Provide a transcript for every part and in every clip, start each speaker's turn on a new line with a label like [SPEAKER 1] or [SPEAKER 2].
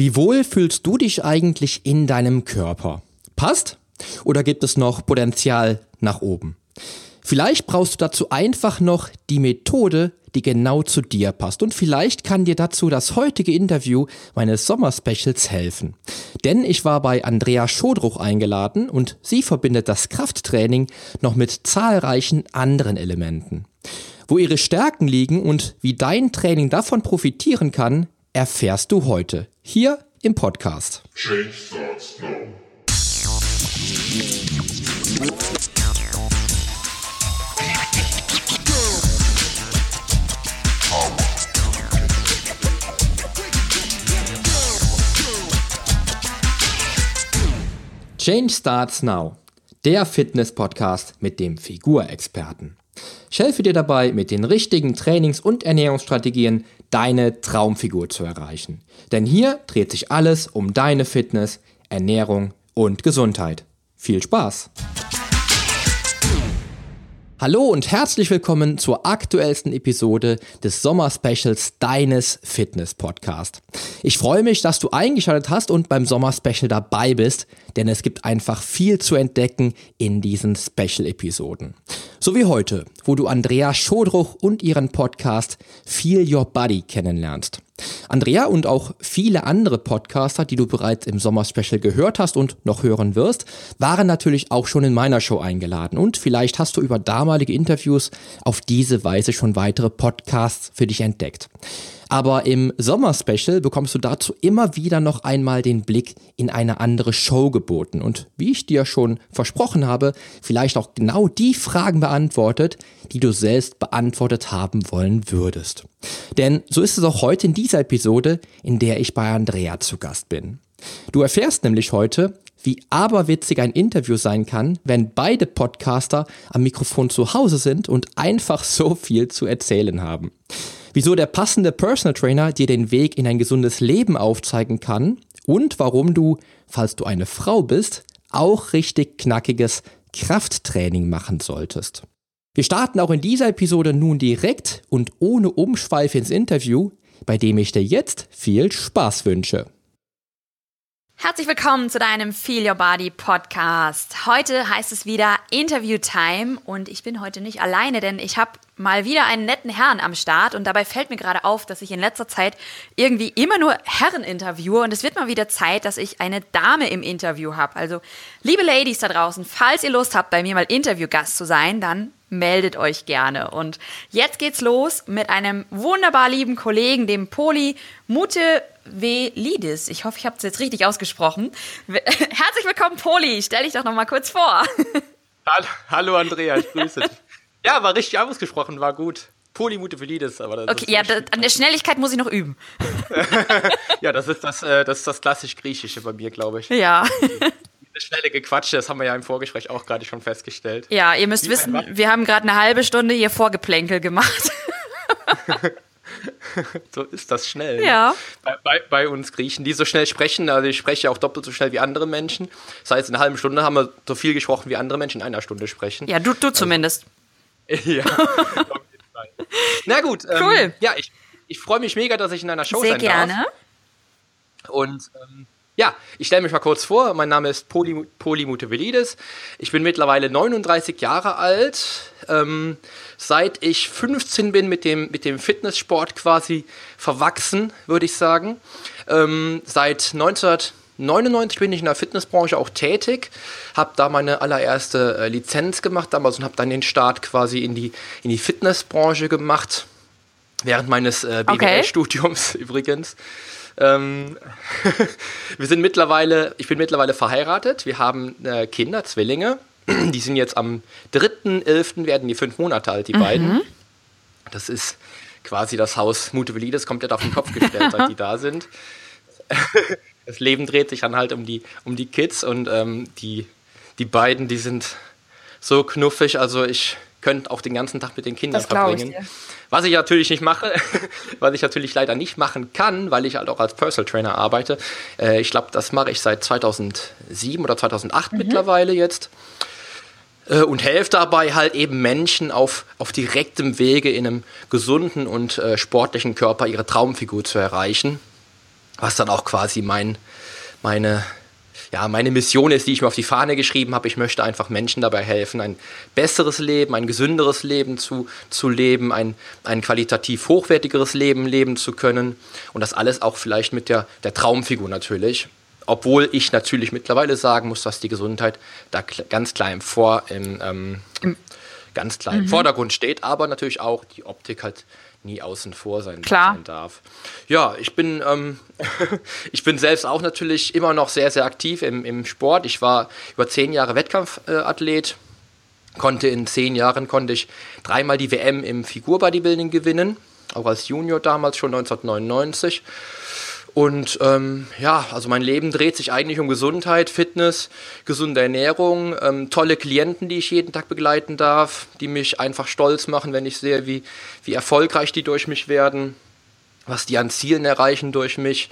[SPEAKER 1] Wie wohl fühlst du dich eigentlich in deinem Körper? Passt? Oder gibt es noch Potenzial nach oben? Vielleicht brauchst du dazu einfach noch die Methode, die genau zu dir passt. Und vielleicht kann dir dazu das heutige Interview meines Sommerspecials helfen. Denn ich war bei Andrea Schodruch eingeladen und sie verbindet das Krafttraining noch mit zahlreichen anderen Elementen. Wo ihre Stärken liegen und wie dein Training davon profitieren kann, erfährst du heute hier im Podcast. Change starts now. Change Starts Now, der Fitness-Podcast mit dem Figurexperten. Ich helfe dir dabei, mit den richtigen Trainings- und Ernährungsstrategien deine Traumfigur zu erreichen. Denn hier dreht sich alles um deine Fitness, Ernährung und Gesundheit. Viel Spaß! Hallo und herzlich willkommen zur aktuellsten Episode des Sommerspecials deines Fitness Podcast. Ich freue mich, dass du eingeschaltet hast und beim Sommerspecial dabei bist, denn es gibt einfach viel zu entdecken in diesen Special Episoden. So wie heute, wo du Andrea Schodruch und ihren Podcast Feel Your Body kennenlernst. Andrea und auch viele andere Podcaster, die du bereits im Sommer-Special gehört hast und noch hören wirst, waren natürlich auch schon in meiner Show eingeladen. Und vielleicht hast du über damalige Interviews auf diese Weise schon weitere Podcasts für dich entdeckt. Aber im Sommer-Special bekommst du dazu immer wieder noch einmal den Blick in eine andere Show geboten. Und wie ich dir schon versprochen habe, vielleicht auch genau die Fragen beantwortet, die du selbst beantwortet haben wollen würdest. Denn so ist es auch heute in dieser Episode, in der ich bei Andrea zu Gast bin. Du erfährst nämlich heute, wie aberwitzig ein Interview sein kann, wenn beide Podcaster am Mikrofon zu Hause sind und einfach so viel zu erzählen haben wieso der passende Personal Trainer dir den Weg in ein gesundes Leben aufzeigen kann und warum du, falls du eine Frau bist, auch richtig knackiges Krafttraining machen solltest. Wir starten auch in dieser Episode nun direkt und ohne Umschweife ins Interview, bei dem ich dir jetzt viel Spaß wünsche.
[SPEAKER 2] Herzlich willkommen zu deinem Feel Your Body Podcast. Heute heißt es wieder Interview Time und ich bin heute nicht alleine, denn ich habe mal wieder einen netten Herrn am Start und dabei fällt mir gerade auf, dass ich in letzter Zeit irgendwie immer nur Herren interviewe und es wird mal wieder Zeit, dass ich eine Dame im Interview habe. Also, liebe Ladies da draußen, falls ihr Lust habt, bei mir mal Interviewgast zu sein, dann meldet euch gerne. Und jetzt geht's los mit einem wunderbar lieben Kollegen, dem Poli Mute Velidis. Ich hoffe, ich habe es jetzt richtig ausgesprochen. Herzlich willkommen, Poli. Stell dich doch noch mal kurz vor.
[SPEAKER 3] Hallo, Andrea, ich grüße dich. Ja, war richtig ausgesprochen, war gut. Polymutevelidis, aber das
[SPEAKER 2] Okay, ja, das, an der Schnelligkeit muss ich noch üben.
[SPEAKER 3] ja, das ist das, äh, das, ist das klassisch Griechische bei mir, glaube ich.
[SPEAKER 2] Ja.
[SPEAKER 3] Das schnelle Gequatsche, das haben wir ja im Vorgespräch auch gerade schon festgestellt.
[SPEAKER 2] Ja, ihr müsst Wie wissen, wir haben gerade eine halbe Stunde hier Vorgeplänkel gemacht.
[SPEAKER 3] so ist das schnell.
[SPEAKER 2] Ne? Ja.
[SPEAKER 3] Bei, bei, bei, uns Griechen, die so schnell sprechen, also ich spreche auch doppelt so schnell wie andere Menschen. Das heißt, in einer halben Stunde haben wir so viel gesprochen, wie andere Menschen in einer Stunde sprechen.
[SPEAKER 2] Ja, du, du also, zumindest.
[SPEAKER 3] ja, auf jeden Fall. Na gut.
[SPEAKER 2] Ähm, cool. Ähm,
[SPEAKER 3] ja, ich, ich freue mich mega, dass ich in einer Show
[SPEAKER 2] Sehr
[SPEAKER 3] sein
[SPEAKER 2] gerne.
[SPEAKER 3] darf. Und ähm, ja, ich stelle mich mal kurz vor. Mein Name ist Poly, Poly Mutevelidis. Ich bin mittlerweile 39 Jahre alt. Ähm, seit ich 15 bin mit dem, mit dem Fitnesssport quasi verwachsen, würde ich sagen. Ähm, seit 1999 bin ich in der Fitnessbranche auch tätig, habe da meine allererste äh, Lizenz gemacht damals und habe dann den Start quasi in die, in die Fitnessbranche gemacht. Während meines äh, BWL-Studiums okay. übrigens. Ähm, wir sind mittlerweile, ich bin mittlerweile verheiratet. Wir haben äh, Kinder, Zwillinge. Die sind jetzt am 3.11. werden die fünf Monate alt, die mhm. beiden. Das ist quasi das Haus Mutevelides komplett auf den Kopf gestellt, seit die da sind. Das Leben dreht sich dann halt um die, um die Kids und ähm, die, die beiden, die sind so knuffig. Also ich könnte auch den ganzen Tag mit den Kindern verbringen. Was ich natürlich nicht mache, was ich natürlich leider nicht machen kann, weil ich halt auch als Personal Trainer arbeite. Äh, ich glaube, das mache ich seit 2007 oder 2008 mhm. mittlerweile jetzt. Äh, und helfe dabei halt eben Menschen auf, auf direktem Wege in einem gesunden und äh, sportlichen Körper ihre Traumfigur zu erreichen.
[SPEAKER 1] was dann auch quasi mein, meine, ja, meine Mission ist, die ich mir auf die Fahne geschrieben habe. Ich möchte einfach Menschen dabei helfen, ein besseres Leben, ein gesünderes Leben zu, zu leben, ein, ein qualitativ hochwertigeres Leben leben zu können. Und das alles auch vielleicht mit der, der Traumfigur natürlich. Obwohl ich natürlich mittlerweile sagen muss, dass die Gesundheit da ganz klar im, Vor, im, ähm, ganz klar im mhm. Vordergrund steht, aber natürlich auch die Optik halt nie außen vor sein, sein darf. Ja, ich bin, ähm, ich bin selbst auch natürlich immer noch sehr, sehr aktiv im, im Sport. Ich war über zehn Jahre Wettkampfathlet, konnte in zehn Jahren konnte ich dreimal die WM im Figurbodybuilding gewinnen, auch als Junior damals schon 1999 und ähm, ja, also mein Leben dreht sich eigentlich um Gesundheit, Fitness, gesunde Ernährung, ähm, tolle Klienten, die ich jeden Tag begleiten darf, die mich einfach stolz machen, wenn ich sehe, wie, wie erfolgreich die durch mich werden, was die an Zielen erreichen durch mich.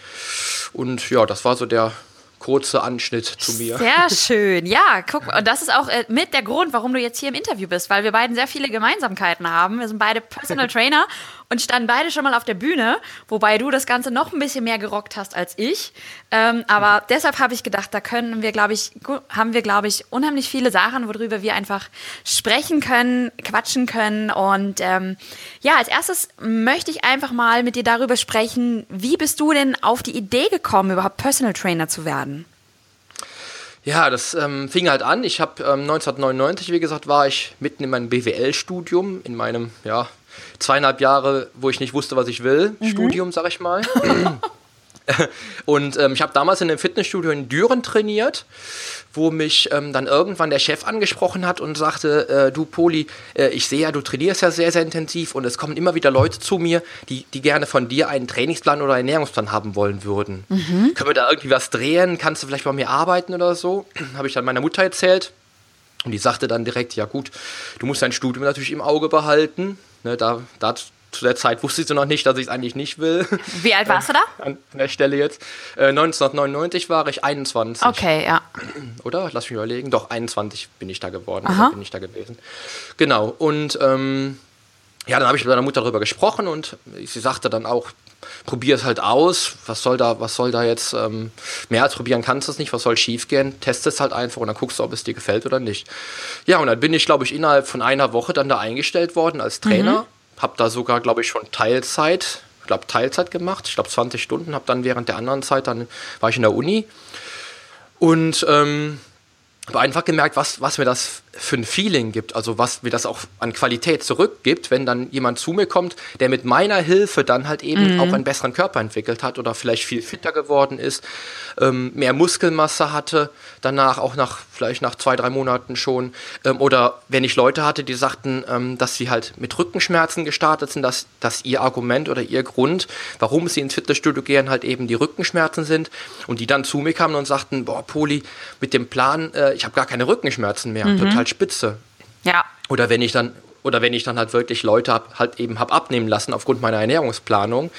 [SPEAKER 1] Und ja, das war so der, kurzer Anschnitt zu mir.
[SPEAKER 2] Sehr schön. Ja, guck, und das ist auch äh, mit der Grund, warum du jetzt hier im Interview bist, weil wir beiden sehr viele Gemeinsamkeiten haben. Wir sind beide Personal Trainer und standen beide schon mal auf der Bühne, wobei du das Ganze noch ein bisschen mehr gerockt hast als ich. Ähm, aber deshalb habe ich gedacht, da können wir, glaube ich, haben wir, glaube ich, unheimlich viele Sachen, worüber wir einfach sprechen können, quatschen können. Und ähm, ja, als erstes möchte ich einfach mal mit dir darüber sprechen, wie bist du denn auf die Idee gekommen, überhaupt Personal Trainer zu werden?
[SPEAKER 1] Ja, das ähm, fing halt an. Ich habe ähm, 1999, wie gesagt, war ich mitten in meinem BWL-Studium, in meinem, ja, zweieinhalb Jahre, wo ich nicht wusste, was ich will, mhm. Studium, sag ich mal. Und ähm, ich habe damals in einem Fitnessstudio in Düren trainiert, wo mich ähm, dann irgendwann der Chef angesprochen hat und sagte, äh, du Poli, äh, ich sehe ja, du trainierst ja sehr, sehr intensiv und es kommen immer wieder Leute zu mir, die, die gerne von dir einen Trainingsplan oder einen Ernährungsplan haben wollen würden. Mhm. Können wir da irgendwie was drehen? Kannst du vielleicht bei mir arbeiten oder so? habe ich dann meiner Mutter erzählt. Und die sagte dann direkt, ja gut, du musst dein Studium natürlich im Auge behalten. Ne, da, da zu der Zeit wusste ich so noch nicht, dass ich es eigentlich nicht will.
[SPEAKER 2] Wie alt warst du da?
[SPEAKER 1] An der Stelle jetzt. Äh, 1999 war ich 21.
[SPEAKER 2] Okay, ja.
[SPEAKER 1] Oder? Lass mich überlegen. Doch, 21 bin ich da geworden. Aha. bin ich da gewesen. Genau. Und ähm, ja, dann habe ich mit meiner Mutter darüber gesprochen und sie sagte dann auch, probier es halt aus. Was soll da, was soll da jetzt, ähm, mehr als probieren kannst du es nicht, was soll schief gehen? Test es halt einfach und dann guckst du, ob es dir gefällt oder nicht. Ja, und dann bin ich, glaube ich, innerhalb von einer Woche dann da eingestellt worden als Trainer. Mhm habe da sogar, glaube ich, schon Teilzeit, glaube Teilzeit gemacht, ich glaube 20 Stunden, habe dann während der anderen Zeit, dann war ich in der Uni. Und ähm, habe einfach gemerkt, was, was mir das für ein Feeling gibt, also was mir das auch an Qualität zurückgibt, wenn dann jemand zu mir kommt, der mit meiner Hilfe dann halt eben mhm. auch einen besseren Körper entwickelt hat oder vielleicht viel fitter geworden ist, ähm, mehr Muskelmasse hatte, danach auch nach vielleicht nach zwei, drei Monaten schon. Ähm, oder wenn ich Leute hatte, die sagten, ähm, dass sie halt mit Rückenschmerzen gestartet sind, dass, dass ihr Argument oder ihr Grund, warum sie ins Fitnessstudio gehen, halt eben die Rückenschmerzen sind und die dann zu mir kamen und sagten, boah, Poli, mit dem Plan, äh, ich habe gar keine Rückenschmerzen mehr, mhm. total spitze.
[SPEAKER 2] Ja.
[SPEAKER 1] Oder wenn ich dann oder wenn ich dann halt wirklich Leute hab, halt eben habe abnehmen lassen aufgrund meiner Ernährungsplanung,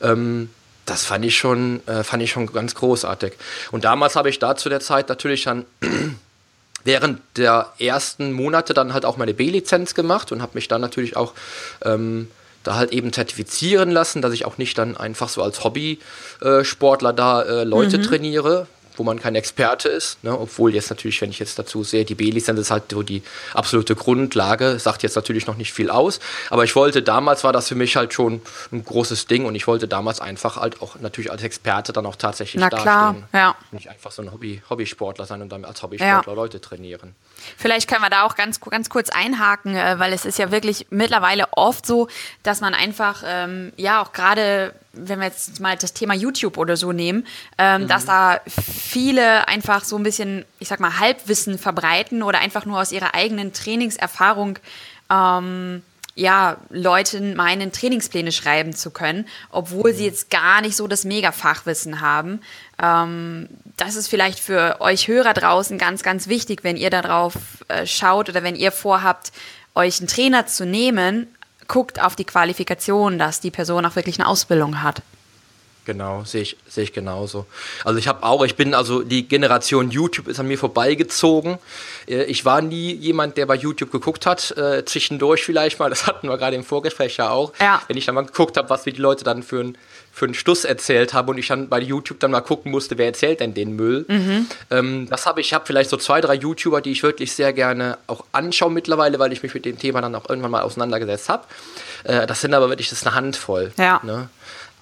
[SPEAKER 1] ähm, das fand ich schon, äh, fand ich schon ganz großartig. Und damals habe ich da zu der Zeit natürlich dann während der ersten Monate dann halt auch meine B-Lizenz gemacht und habe mich dann natürlich auch ähm, da halt eben zertifizieren lassen, dass ich auch nicht dann einfach so als Hobby-Sportler äh, da äh, Leute mhm. trainiere, wo man kein Experte ist, ne? obwohl jetzt natürlich, wenn ich jetzt dazu sehe, die B-Lizenz ist halt so die absolute Grundlage, sagt jetzt natürlich noch nicht viel aus, aber ich wollte, damals war das für mich halt schon ein großes Ding und ich wollte damals einfach halt auch natürlich als Experte dann auch tatsächlich
[SPEAKER 2] Na klar, ja.
[SPEAKER 1] Nicht einfach so ein Hobby, Hobbysportler sein und dann als Hobbysportler ja. Leute trainieren.
[SPEAKER 2] Vielleicht können wir da auch ganz, ganz kurz einhaken, äh, weil es ist ja wirklich mittlerweile oft so, dass man einfach, ähm, ja, auch gerade wenn wir jetzt mal das Thema YouTube oder so nehmen, ähm, mhm. dass da viele einfach so ein bisschen, ich sag mal, Halbwissen verbreiten oder einfach nur aus ihrer eigenen Trainingserfahrung ähm, ja, Leuten meinen, Trainingspläne schreiben zu können, obwohl sie jetzt gar nicht so das Mega-Fachwissen haben. Ähm, das ist vielleicht für euch Hörer draußen ganz, ganz wichtig, wenn ihr darauf äh, schaut oder wenn ihr vorhabt, euch einen Trainer zu nehmen, guckt auf die Qualifikation, dass die Person auch wirklich eine Ausbildung hat.
[SPEAKER 1] Genau, sehe ich, sehe ich genauso. Also ich habe auch, ich bin also die Generation YouTube ist an mir vorbeigezogen. Äh, ich war nie jemand, der bei YouTube geguckt hat, äh, zwischendurch vielleicht mal, das hatten wir gerade im Vorgespräch ja auch. Ja. Wenn ich dann mal geguckt habe, was wir die Leute dann für einen für einen Stuss erzählt haben und ich dann bei YouTube dann mal gucken musste, wer erzählt denn den Müll. Mhm. Ähm, das habe ich, ich habe vielleicht so zwei, drei YouTuber, die ich wirklich sehr gerne auch anschaue mittlerweile, weil ich mich mit dem Thema dann auch irgendwann mal auseinandergesetzt habe. Äh, das sind aber wirklich, das ist eine Handvoll. Ja. Ne?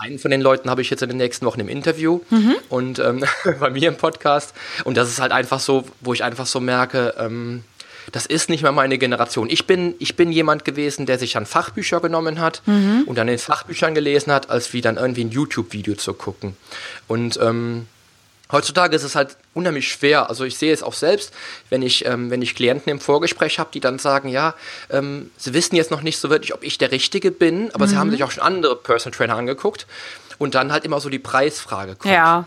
[SPEAKER 1] Einen von den Leuten habe ich jetzt in den nächsten Wochen im Interview mhm. und ähm, bei mir im Podcast. Und das ist halt einfach so, wo ich einfach so merke, ähm, das ist nicht mehr meine Generation. Ich bin, ich bin jemand gewesen, der sich an Fachbücher genommen hat mhm. und dann in Fachbüchern gelesen hat, als wie dann irgendwie ein YouTube-Video zu gucken. Und ähm, Heutzutage ist es halt unheimlich schwer. Also ich sehe es auch selbst, wenn ich, ähm, wenn ich Klienten im Vorgespräch habe, die dann sagen, ja, ähm, sie wissen jetzt noch nicht so wirklich, ob ich der Richtige bin, aber mhm. sie haben mhm. sich auch schon andere Personal Trainer angeguckt und dann halt immer so die Preisfrage kommt. Ja.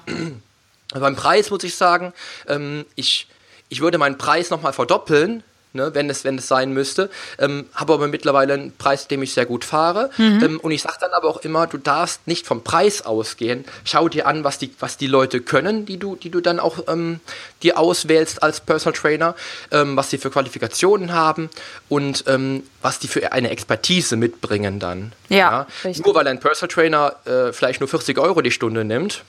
[SPEAKER 1] Beim Preis muss ich sagen, ähm, ich, ich würde meinen Preis nochmal verdoppeln, ne, wenn, es, wenn es sein müsste. Ähm, habe aber mittlerweile einen Preis, dem ich sehr gut fahre. Mhm. Ähm, und ich sage dann aber auch immer, du darfst nicht vom Preis ausgehen. Schau dir an, was die, was die Leute können, die du, die du dann auch ähm, dir auswählst als Personal Trainer, ähm, was sie für Qualifikationen haben und ähm, was die für eine Expertise mitbringen dann. Ja, ja. Nur weil ein Personal Trainer äh, vielleicht nur 40 Euro die Stunde nimmt,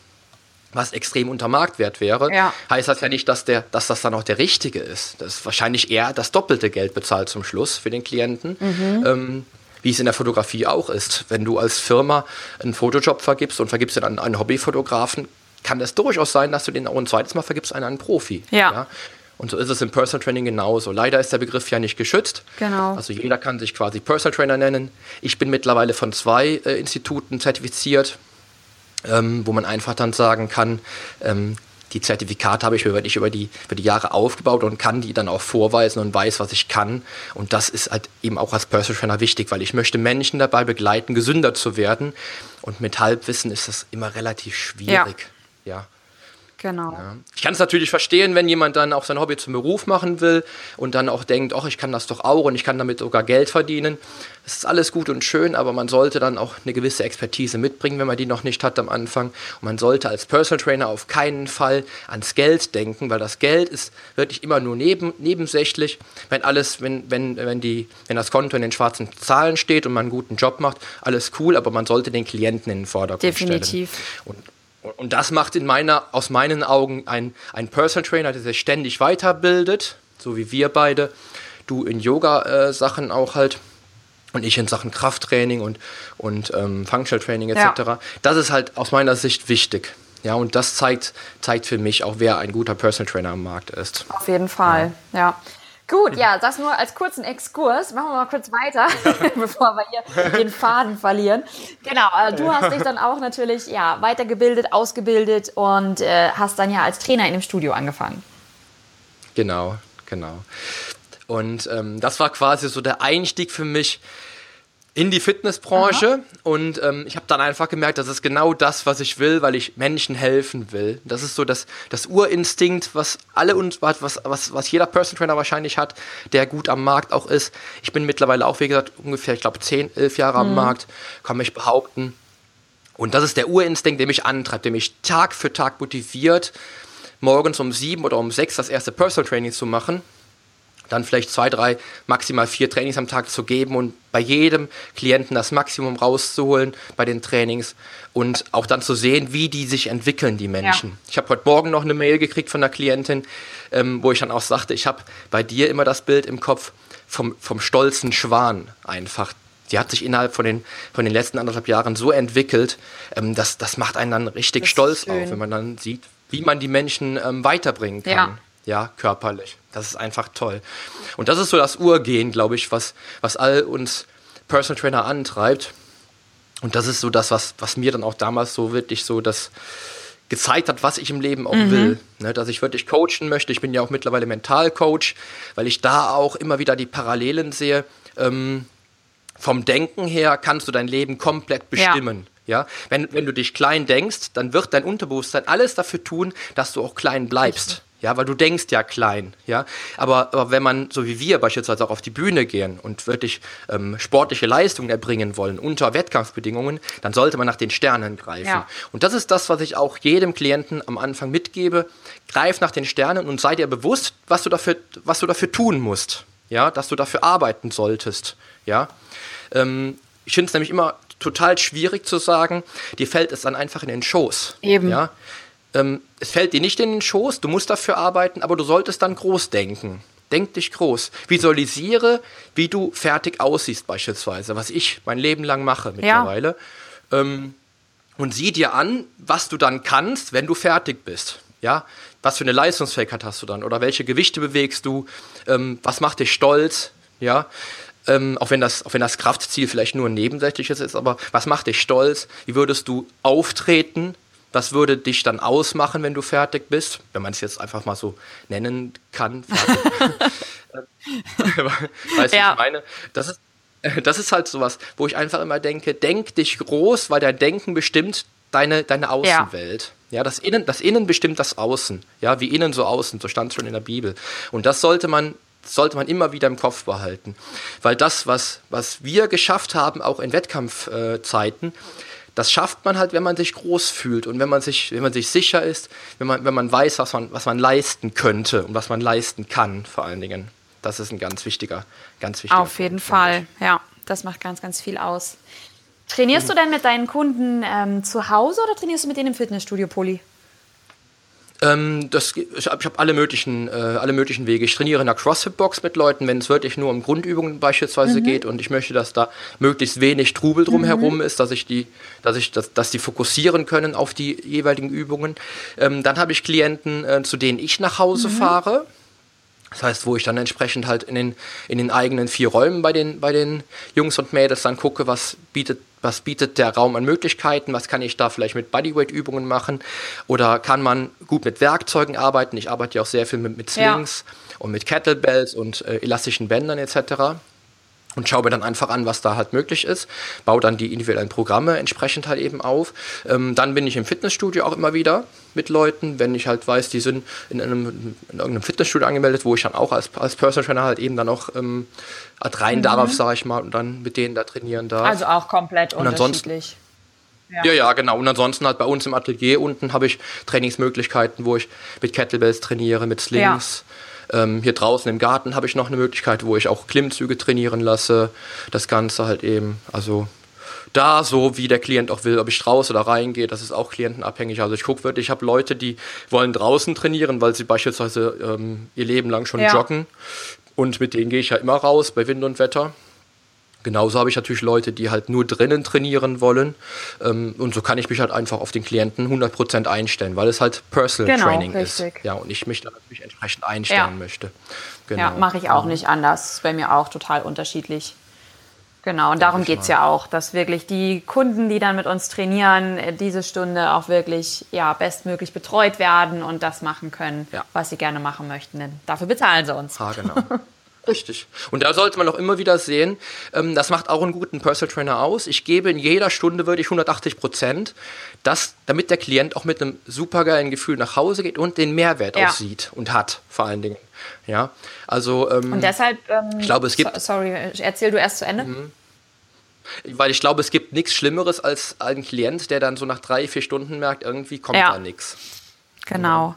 [SPEAKER 1] was extrem unter Marktwert wäre, ja. heißt das ja nicht, dass, der, dass das dann auch der richtige ist. Das ist wahrscheinlich eher das doppelte Geld bezahlt zum Schluss für den Klienten. Mhm. Ähm, wie es in der Fotografie auch ist. Wenn du als Firma einen Fotojob vergibst und vergibst ihn an einen Hobbyfotografen, kann es durchaus sein, dass du den auch ein zweites Mal vergibst an einen Profi. Ja. ja? Und so ist es im Personal Training genauso. Leider ist der Begriff ja nicht geschützt. Genau. Also jeder kann sich quasi Personal Trainer nennen. Ich bin mittlerweile von zwei äh, Instituten zertifiziert ähm, wo man einfach dann sagen kann, ähm, die Zertifikate habe ich mir wirklich über die, über die Jahre aufgebaut und kann die dann auch vorweisen und weiß, was ich kann. Und das ist halt eben auch als Personal Trainer wichtig, weil ich möchte Menschen dabei begleiten, gesünder zu werden. Und mit Halbwissen ist das immer relativ schwierig. Ja. ja. Genau. Ja. Ich kann es natürlich verstehen, wenn jemand dann auch sein Hobby zum Beruf machen will und dann auch denkt, ach, ich kann das doch auch und ich kann damit sogar Geld verdienen. Das ist alles gut und schön, aber man sollte dann auch eine gewisse Expertise mitbringen, wenn man die noch nicht hat am Anfang. Und man sollte als Personal Trainer auf keinen Fall ans Geld denken, weil das Geld ist wirklich immer nur neben, nebensächlich. Wenn alles, wenn, wenn, wenn, die, wenn das Konto in den schwarzen Zahlen steht und man einen guten Job macht, alles cool, aber man sollte den Klienten in den Vordergrund Definitiv. stellen. Definitiv. Und das macht in meiner, aus meinen Augen ein, ein Personal Trainer, der sich ständig weiterbildet, so wie wir beide. Du in Yoga-Sachen äh, auch halt und ich in Sachen Krafttraining und, und ähm, Functional Training etc. Ja. Das ist halt aus meiner Sicht wichtig. Ja, und das zeigt, zeigt für mich auch, wer ein guter Personal Trainer am Markt ist.
[SPEAKER 2] Auf jeden Fall, ja. ja. Gut, ja, das nur als kurzen Exkurs. Machen wir mal kurz weiter, bevor wir hier den Faden verlieren. Genau, äh, du hast dich dann auch natürlich ja, weitergebildet, ausgebildet und äh, hast dann ja als Trainer in dem Studio angefangen.
[SPEAKER 1] Genau, genau. Und ähm, das war quasi so der Einstieg für mich in die Fitnessbranche Aha. und ähm, ich habe dann einfach gemerkt, das ist genau das, was ich will, weil ich Menschen helfen will. Das ist so das, das Urinstinkt, was alle uns, was, was, was jeder Person Trainer wahrscheinlich hat, der gut am Markt auch ist. Ich bin mittlerweile auch, wie gesagt, ungefähr, ich glaube, 10, 11 Jahre mhm. am Markt, kann mich behaupten. Und das ist der Urinstinkt, der mich antreibt, der mich Tag für Tag motiviert, morgens um sieben oder um sechs das erste Personal Training zu machen dann vielleicht zwei, drei, maximal vier Trainings am Tag zu geben und bei jedem Klienten das Maximum rauszuholen bei den Trainings und auch dann zu sehen, wie die sich entwickeln, die Menschen. Ja. Ich habe heute Morgen noch eine Mail gekriegt von einer Klientin, ähm, wo ich dann auch sagte, ich habe bei dir immer das Bild im Kopf vom, vom stolzen Schwan einfach. Die hat sich innerhalb von den, von den letzten anderthalb Jahren so entwickelt, ähm, das, das macht einen dann richtig stolz auf, wenn man dann sieht, wie man die Menschen ähm, weiterbringen kann. Ja ja, körperlich. Das ist einfach toll. Und das ist so das Urgehen, glaube ich, was, was all uns Personal Trainer antreibt. Und das ist so das, was, was mir dann auch damals so wirklich so das gezeigt hat, was ich im Leben auch mhm. will. Ne, dass ich wirklich coachen möchte. Ich bin ja auch mittlerweile Mentalcoach, weil ich da auch immer wieder die Parallelen sehe. Ähm, vom Denken her kannst du dein Leben komplett bestimmen. Ja. ja. Wenn, wenn du dich klein denkst, dann wird dein Unterbewusstsein alles dafür tun, dass du auch klein bleibst. Ja, weil du denkst ja klein, ja. Aber, aber wenn man, so wie wir beispielsweise auch auf die Bühne gehen und wirklich ähm, sportliche Leistungen erbringen wollen unter Wettkampfbedingungen, dann sollte man nach den Sternen greifen. Ja. Und das ist das, was ich auch jedem Klienten am Anfang mitgebe. Greif nach den Sternen und sei dir bewusst, was du dafür, was du dafür tun musst, ja, dass du dafür arbeiten solltest, ja. Ähm, ich finde es nämlich immer total schwierig zu sagen, dir fällt es dann einfach in den Schoß.
[SPEAKER 2] Eben.
[SPEAKER 1] Ja? Ähm, es fällt dir nicht in den Schoß, du musst dafür arbeiten, aber du solltest dann groß denken. Denk dich groß. Visualisiere, wie du fertig aussiehst, beispielsweise, was ich mein Leben lang mache mittlerweile. Ja. Ähm, und sieh dir an, was du dann kannst, wenn du fertig bist. Ja, was für eine Leistungsfähigkeit hast du dann? Oder welche Gewichte bewegst du? Ähm, was macht dich stolz? Ja, ähm, auch, wenn das, auch wenn das Kraftziel vielleicht nur ein nebensächliches ist, aber was macht dich stolz? Wie würdest du auftreten? Was würde dich dann ausmachen, wenn du fertig bist? Wenn man es jetzt einfach mal so nennen kann. weißt du, ja. ich meine? Das ist, das ist halt sowas, wo ich einfach immer denke, denk dich groß, weil dein Denken bestimmt deine, deine Außenwelt. Ja. ja, das, Innen, das Innen bestimmt das Außen. Ja, wie innen so außen, so stand es schon in der Bibel. Und das sollte man sollte man immer wieder im Kopf behalten. Weil das, was, was wir geschafft haben, auch in Wettkampfzeiten, das schafft man halt, wenn man sich groß fühlt und wenn man sich, wenn man sich sicher ist, wenn man, wenn man weiß, was man, was man leisten könnte und was man leisten kann, vor allen Dingen. Das ist ein ganz wichtiger, ganz wichtiger
[SPEAKER 2] Auf jeden Punkt, Fall, ja. Das macht ganz, ganz viel aus. Trainierst mhm. du denn mit deinen Kunden ähm, zu Hause oder trainierst du mit denen im Fitnessstudio, Poli?
[SPEAKER 1] Ähm, das, ich habe hab alle, möglichen, äh, alle möglichen Wege. Ich trainiere in der CrossFit-Box mit Leuten, wenn es wirklich nur um Grundübungen beispielsweise mhm. geht und ich möchte, dass da möglichst wenig Trubel drumherum mhm. ist, dass ich die, dass ich, dass, dass die fokussieren können auf die jeweiligen Übungen. Ähm, dann habe ich Klienten, äh, zu denen ich nach Hause mhm. fahre. Das heißt, wo ich dann entsprechend halt in den, in den eigenen vier Räumen bei den, bei den Jungs und Mädels dann gucke, was bietet was bietet der Raum an Möglichkeiten, was kann ich da vielleicht mit Bodyweight-Übungen machen oder kann man gut mit Werkzeugen arbeiten. Ich arbeite ja auch sehr viel mit, mit Slings ja. und mit Kettlebells und äh, elastischen Bändern etc und schaue mir dann einfach an, was da halt möglich ist, baue dann die individuellen Programme entsprechend halt eben auf. Ähm, dann bin ich im Fitnessstudio auch immer wieder mit Leuten, wenn ich halt weiß, die sind in, einem, in irgendeinem Fitnessstudio angemeldet, wo ich dann auch als, als Personal Trainer halt eben dann auch ähm, rein mhm. darf, sage ich mal, und dann mit denen da trainieren darf.
[SPEAKER 2] Also auch komplett und unterschiedlich.
[SPEAKER 1] Ja. ja, ja, genau. Und ansonsten halt bei uns im Atelier unten habe ich Trainingsmöglichkeiten, wo ich mit Kettlebells trainiere, mit Slings. Ja ähm, hier draußen im Garten habe ich noch eine Möglichkeit, wo ich auch Klimmzüge trainieren lasse. Das Ganze halt eben, also da so, wie der Klient auch will, ob ich raus oder reingehe, das ist auch klientenabhängig. Also ich gucke wirklich, ich habe Leute, die wollen draußen trainieren, weil sie beispielsweise ähm, ihr Leben lang schon ja. joggen. Und mit denen gehe ich ja immer raus bei Wind und Wetter. Genauso habe ich natürlich Leute, die halt nur drinnen trainieren wollen. Ähm, und so kann ich mich halt einfach auf den Klienten 100% einstellen, weil es halt Personal genau, Training richtig. ist. Ja, und ich mich da natürlich entsprechend einstellen ja. möchte.
[SPEAKER 2] Genau. Ja, mache ich auch nicht anders. Ist bei mir auch total unterschiedlich. Genau, und darum geht es ja auch, dass wirklich die Kunden, die dann mit uns trainieren, äh, diese Stunde auch wirklich ja, bestmöglich betreut werden und das machen können, ja. was sie gerne machen möchten. Denn dafür bezahlen sie uns.
[SPEAKER 1] Ah, genau. Richtig. Und da sollte man auch immer wieder sehen, ähm, das macht auch einen guten Personal Trainer aus. Ich gebe in jeder Stunde würde ich 180 Prozent, damit der Klient auch mit einem supergeilen Gefühl nach Hause geht und den Mehrwert ja. auch sieht und hat, vor allen Dingen. Ja, also. Ähm,
[SPEAKER 2] und deshalb.
[SPEAKER 1] Ähm, ich glaube, es gibt.
[SPEAKER 2] So, sorry, erzähl du erst zu Ende. Mhm.
[SPEAKER 1] Weil ich glaube, es gibt nichts Schlimmeres als ein Klient, der dann so nach drei, vier Stunden merkt, irgendwie kommt ja. da nichts.
[SPEAKER 2] Genau.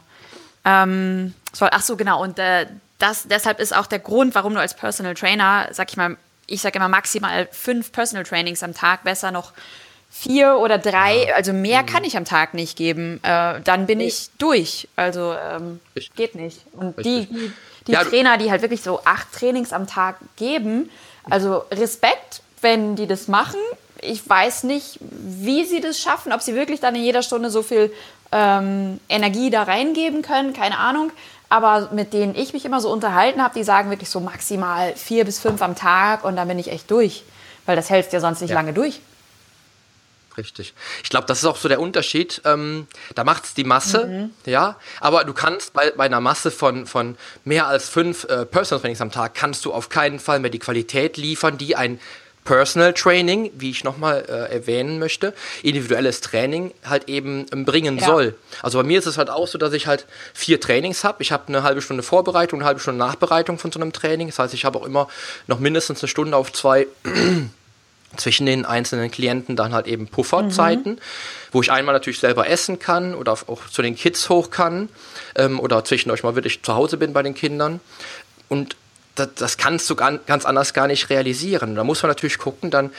[SPEAKER 2] Ja. Ähm, ach so, genau. Und äh, das, deshalb ist auch der Grund, warum du als Personal Trainer, sag ich mal, ich sage immer maximal fünf Personal Trainings am Tag, besser noch vier oder drei, also mehr mhm. kann ich am Tag nicht geben. Äh, dann bin ich durch. Also ähm, geht nicht. Und die, die, die ja, Trainer, die halt wirklich so acht Trainings am Tag geben, also Respekt, wenn die das machen. Ich weiß nicht, wie sie das schaffen, ob sie wirklich dann in jeder Stunde so viel ähm, Energie da reingeben können, keine Ahnung. Aber mit denen ich mich immer so unterhalten habe, die sagen wirklich so maximal vier bis fünf am Tag und dann bin ich echt durch. Weil das hältst ja sonst nicht ja. lange durch.
[SPEAKER 1] Richtig. Ich glaube, das ist auch so der Unterschied. Ähm, da macht es die Masse, mhm. ja. Aber du kannst bei, bei einer Masse von, von mehr als fünf äh, Personal Trainings am Tag, kannst du auf keinen Fall mehr die Qualität liefern, die ein Personal Training, wie ich nochmal äh, erwähnen möchte, individuelles Training halt eben ähm, bringen ja. soll. Also bei mir ist es halt auch so, dass ich halt vier Trainings habe. Ich habe eine halbe Stunde Vorbereitung, eine halbe Stunde Nachbereitung von so einem Training. Das heißt, ich habe auch immer noch mindestens eine Stunde auf zwei zwischen den einzelnen Klienten dann halt eben Pufferzeiten, mhm. wo ich einmal natürlich selber essen kann oder auch zu den Kids hoch kann ähm, oder zwischendurch mal wirklich zu Hause bin bei den Kindern. Und das, das kannst du ganz anders gar nicht realisieren. Da muss man natürlich gucken, dann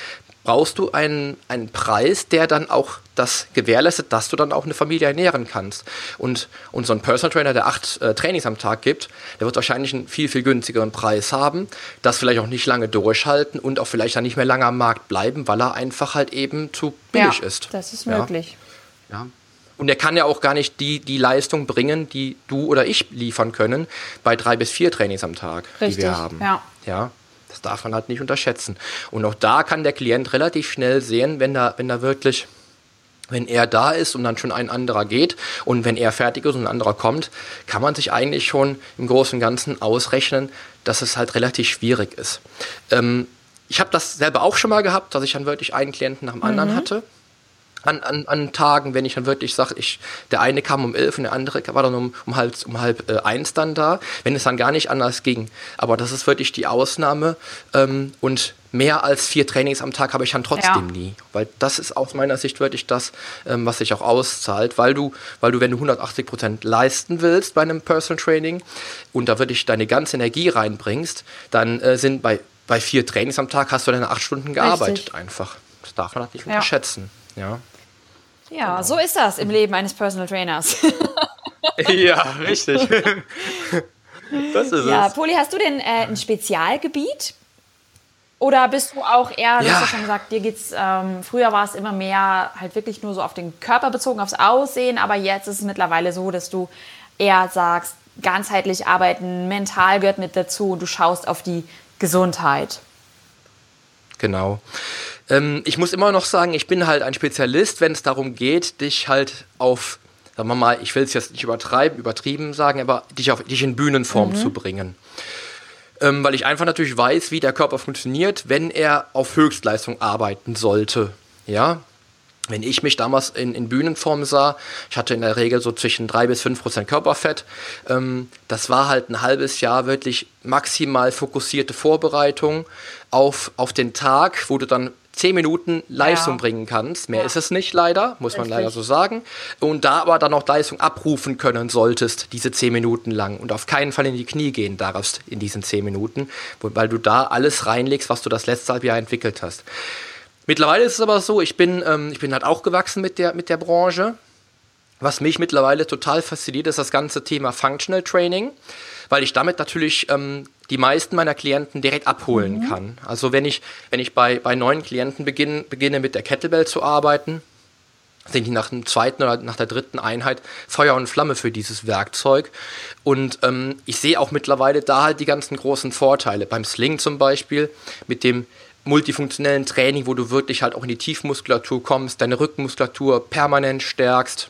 [SPEAKER 1] brauchst du einen, einen Preis, der dann auch das gewährleistet, dass du dann auch eine Familie ernähren kannst. Und, und so ein Personal Trainer, der acht äh, Trainings am Tag gibt, der wird wahrscheinlich einen viel, viel günstigeren Preis haben, das vielleicht auch nicht lange durchhalten und auch vielleicht dann nicht mehr lange am Markt bleiben, weil er einfach halt eben zu billig
[SPEAKER 2] ja,
[SPEAKER 1] ist.
[SPEAKER 2] Das ist möglich.
[SPEAKER 1] Ja. Und er kann ja auch gar nicht die, die Leistung bringen, die du oder ich liefern können bei drei bis vier Trainings am Tag,
[SPEAKER 2] Richtig,
[SPEAKER 1] die wir haben.
[SPEAKER 2] Ja.
[SPEAKER 1] ja. Das darf man halt nicht unterschätzen. Und auch da kann der Klient relativ schnell sehen, wenn da, wenn da wirklich, wenn er da ist und dann schon ein anderer geht und wenn er fertig ist und ein anderer kommt, kann man sich eigentlich schon im Großen und Ganzen ausrechnen, dass es halt relativ schwierig ist. Ähm, ich habe das selber auch schon mal gehabt, dass ich dann wirklich einen Klienten nach dem anderen mhm. hatte an, an, an Tagen, wenn ich dann wirklich sage, ich, der eine kam um elf und der andere war dann um, um halb, um halb äh, eins dann da, wenn es dann gar nicht anders ging. Aber das ist wirklich die Ausnahme ähm, und mehr als vier Trainings am Tag habe ich dann trotzdem ja. nie. Weil das ist aus meiner Sicht wirklich das, ähm, was sich auch auszahlt, weil du, weil du, wenn du 180 Prozent leisten willst bei einem Personal Training und da wirklich deine ganze Energie reinbringst, dann äh, sind bei, bei vier Trainings am Tag hast du deine acht Stunden gearbeitet Richtig. einfach. Das darf man halt nicht unterschätzen. Ja.
[SPEAKER 2] Ja, genau. so ist das im Leben eines Personal Trainers.
[SPEAKER 1] ja, richtig.
[SPEAKER 2] das ist ja, es. Poli, hast du denn äh, ein Spezialgebiet? Oder bist du auch eher, du ja. hast ja schon gesagt, dir geht's, ähm, früher war es immer mehr halt wirklich nur so auf den Körper bezogen, aufs Aussehen, aber jetzt ist es mittlerweile so, dass du eher sagst, ganzheitlich arbeiten, mental gehört mit dazu und du schaust auf die Gesundheit.
[SPEAKER 1] Genau. Ähm, ich muss immer noch sagen, ich bin halt ein Spezialist, wenn es darum geht, dich halt auf, sagen wir mal, ich will es jetzt nicht übertreiben, übertrieben sagen, aber dich, auf, dich in Bühnenform mhm. zu bringen. Ähm, weil ich einfach natürlich weiß, wie der Körper funktioniert, wenn er auf Höchstleistung arbeiten sollte. Ja, wenn ich mich damals in, in Bühnenform sah, ich hatte in der Regel so zwischen 3 bis 5 Prozent Körperfett. Ähm, das war halt ein halbes Jahr wirklich maximal fokussierte Vorbereitung auf, auf den Tag, wo du dann zehn Minuten Leistung ja. bringen kannst. Mehr ja. ist es nicht leider, muss Richtig. man leider so sagen. Und da aber dann auch Leistung abrufen können solltest, diese zehn Minuten lang und auf keinen Fall in die Knie gehen darfst in diesen zehn Minuten, weil du da alles reinlegst, was du das letzte halbe Jahr entwickelt hast. Mittlerweile ist es aber so, ich bin, ähm, ich bin halt auch gewachsen mit der, mit der Branche. Was mich mittlerweile total fasziniert, ist das ganze Thema Functional Training, weil ich damit natürlich ähm, die meisten meiner Klienten direkt abholen mhm. kann. Also wenn ich, wenn ich bei, bei neuen Klienten beginn, beginne mit der Kettlebell zu arbeiten, sind die nach dem zweiten oder nach der dritten Einheit Feuer und Flamme für dieses Werkzeug. Und ähm, ich sehe auch mittlerweile da halt die ganzen großen Vorteile. Beim Sling zum Beispiel, mit dem multifunktionellen Training, wo du wirklich halt auch in die Tiefmuskulatur kommst, deine Rückenmuskulatur permanent stärkst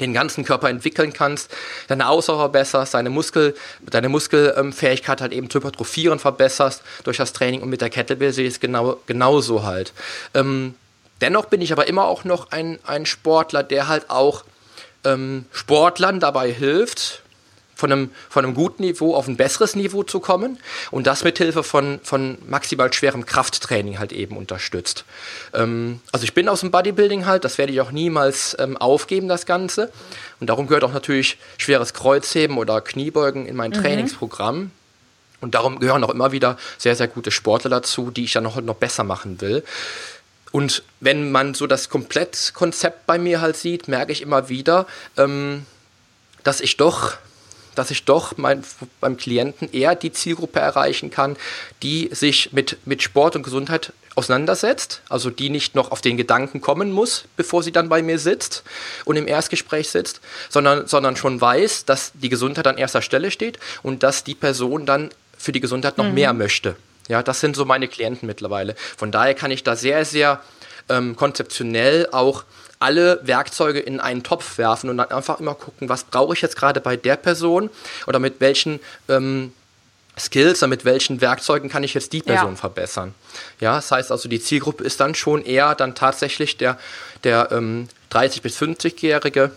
[SPEAKER 1] den ganzen Körper entwickeln kannst, deine Ausdauer verbesserst, deine, Muskel, deine Muskelfähigkeit halt eben zu hypertrophieren verbesserst durch das Training und mit der Kettlebell sehe ich es genau, genauso halt. Ähm, dennoch bin ich aber immer auch noch ein, ein Sportler, der halt auch ähm, Sportlern dabei hilft, von einem, von einem guten Niveau auf ein besseres Niveau zu kommen und das mit Hilfe von, von maximal schwerem Krafttraining halt eben unterstützt. Ähm, also ich bin aus dem Bodybuilding halt, das werde ich auch niemals ähm, aufgeben, das Ganze. Und darum gehört auch natürlich schweres Kreuzheben oder Kniebeugen in mein mhm. Trainingsprogramm. Und darum gehören auch immer wieder sehr, sehr gute Sportler dazu, die ich dann noch, noch besser machen will. Und wenn man so das Komplettkonzept bei mir halt sieht, merke ich immer wieder, ähm, dass ich doch dass ich doch mein, beim Klienten eher die Zielgruppe erreichen kann, die sich mit, mit Sport und Gesundheit auseinandersetzt, also die nicht noch auf den Gedanken kommen muss, bevor sie dann bei mir sitzt und im Erstgespräch sitzt, sondern, sondern schon weiß, dass die Gesundheit an erster Stelle steht und dass die Person dann für die Gesundheit noch mhm. mehr möchte. Ja, das sind so meine Klienten mittlerweile. Von daher kann ich da sehr, sehr ähm, konzeptionell auch alle Werkzeuge in einen Topf werfen und dann einfach immer gucken, was brauche ich jetzt gerade bei der Person oder mit welchen ähm, Skills, mit welchen Werkzeugen kann ich jetzt die Person
[SPEAKER 2] Ja.
[SPEAKER 1] verbessern. Ja, das heißt also, die Zielgruppe ist dann schon eher dann tatsächlich der, der ähm, 30- bis 50-Jährige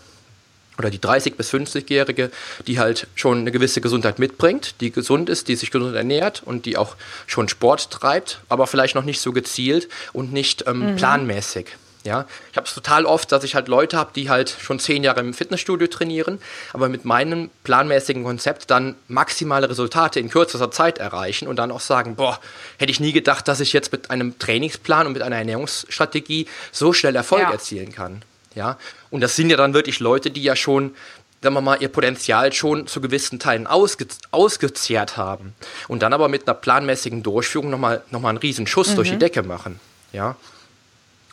[SPEAKER 1] oder die 30- bis 50-Jährige, die halt schon eine gewisse Gesundheit mitbringt, die gesund ist, die sich gesund ernährt und die auch schon Sport treibt, aber vielleicht noch nicht so gezielt und nicht ähm, planmäßig. Ja, ich habe es total oft, dass ich halt Leute habe, die halt schon zehn Jahre im Fitnessstudio trainieren, aber mit meinem planmäßigen Konzept dann maximale Resultate in kürzester Zeit erreichen und dann auch sagen, boah, hätte ich nie gedacht, dass ich jetzt mit einem Trainingsplan und mit einer Ernährungsstrategie so schnell Erfolg
[SPEAKER 2] Ja.
[SPEAKER 1] erzielen kann. Ja, und das sind ja dann wirklich Leute, die ja schon, sagen wir mal, ihr Potenzial schon zu gewissen Teilen ausge ausgezehrt haben und dann aber mit einer planmäßigen Durchführung nochmal noch mal einen riesen Schuss durch die Decke machen. Ja,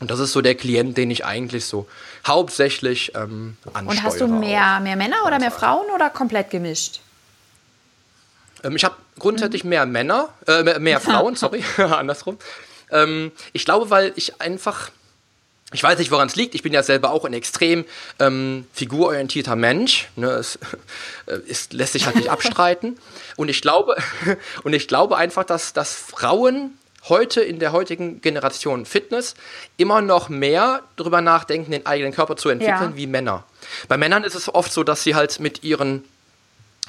[SPEAKER 1] und das ist so der Klient, den ich eigentlich so hauptsächlich ähm, ansteuere.
[SPEAKER 2] Und hast du mehr, mehr Männer oder mehr Frauen oder komplett gemischt?
[SPEAKER 1] Ähm, ich habe grundsätzlich mehr Männer, äh, mehr- Frauen, sorry, andersrum. Ähm, ich glaube, weil ich einfach, ich weiß nicht, woran es liegt. Ich bin ja selber auch ein extrem ähm, figurorientierter Mensch. Ne? Es äh, ist, lässt sich halt nicht abstreiten. Und ich glaube, und ich glaube einfach, dass, dass Frauen heute in der heutigen Generation Fitness immer noch mehr darüber nachdenken, den eigenen Körper zu entwickeln
[SPEAKER 2] Ja.
[SPEAKER 1] wie Männer. Bei Männern ist es oft so, dass sie halt mit ihren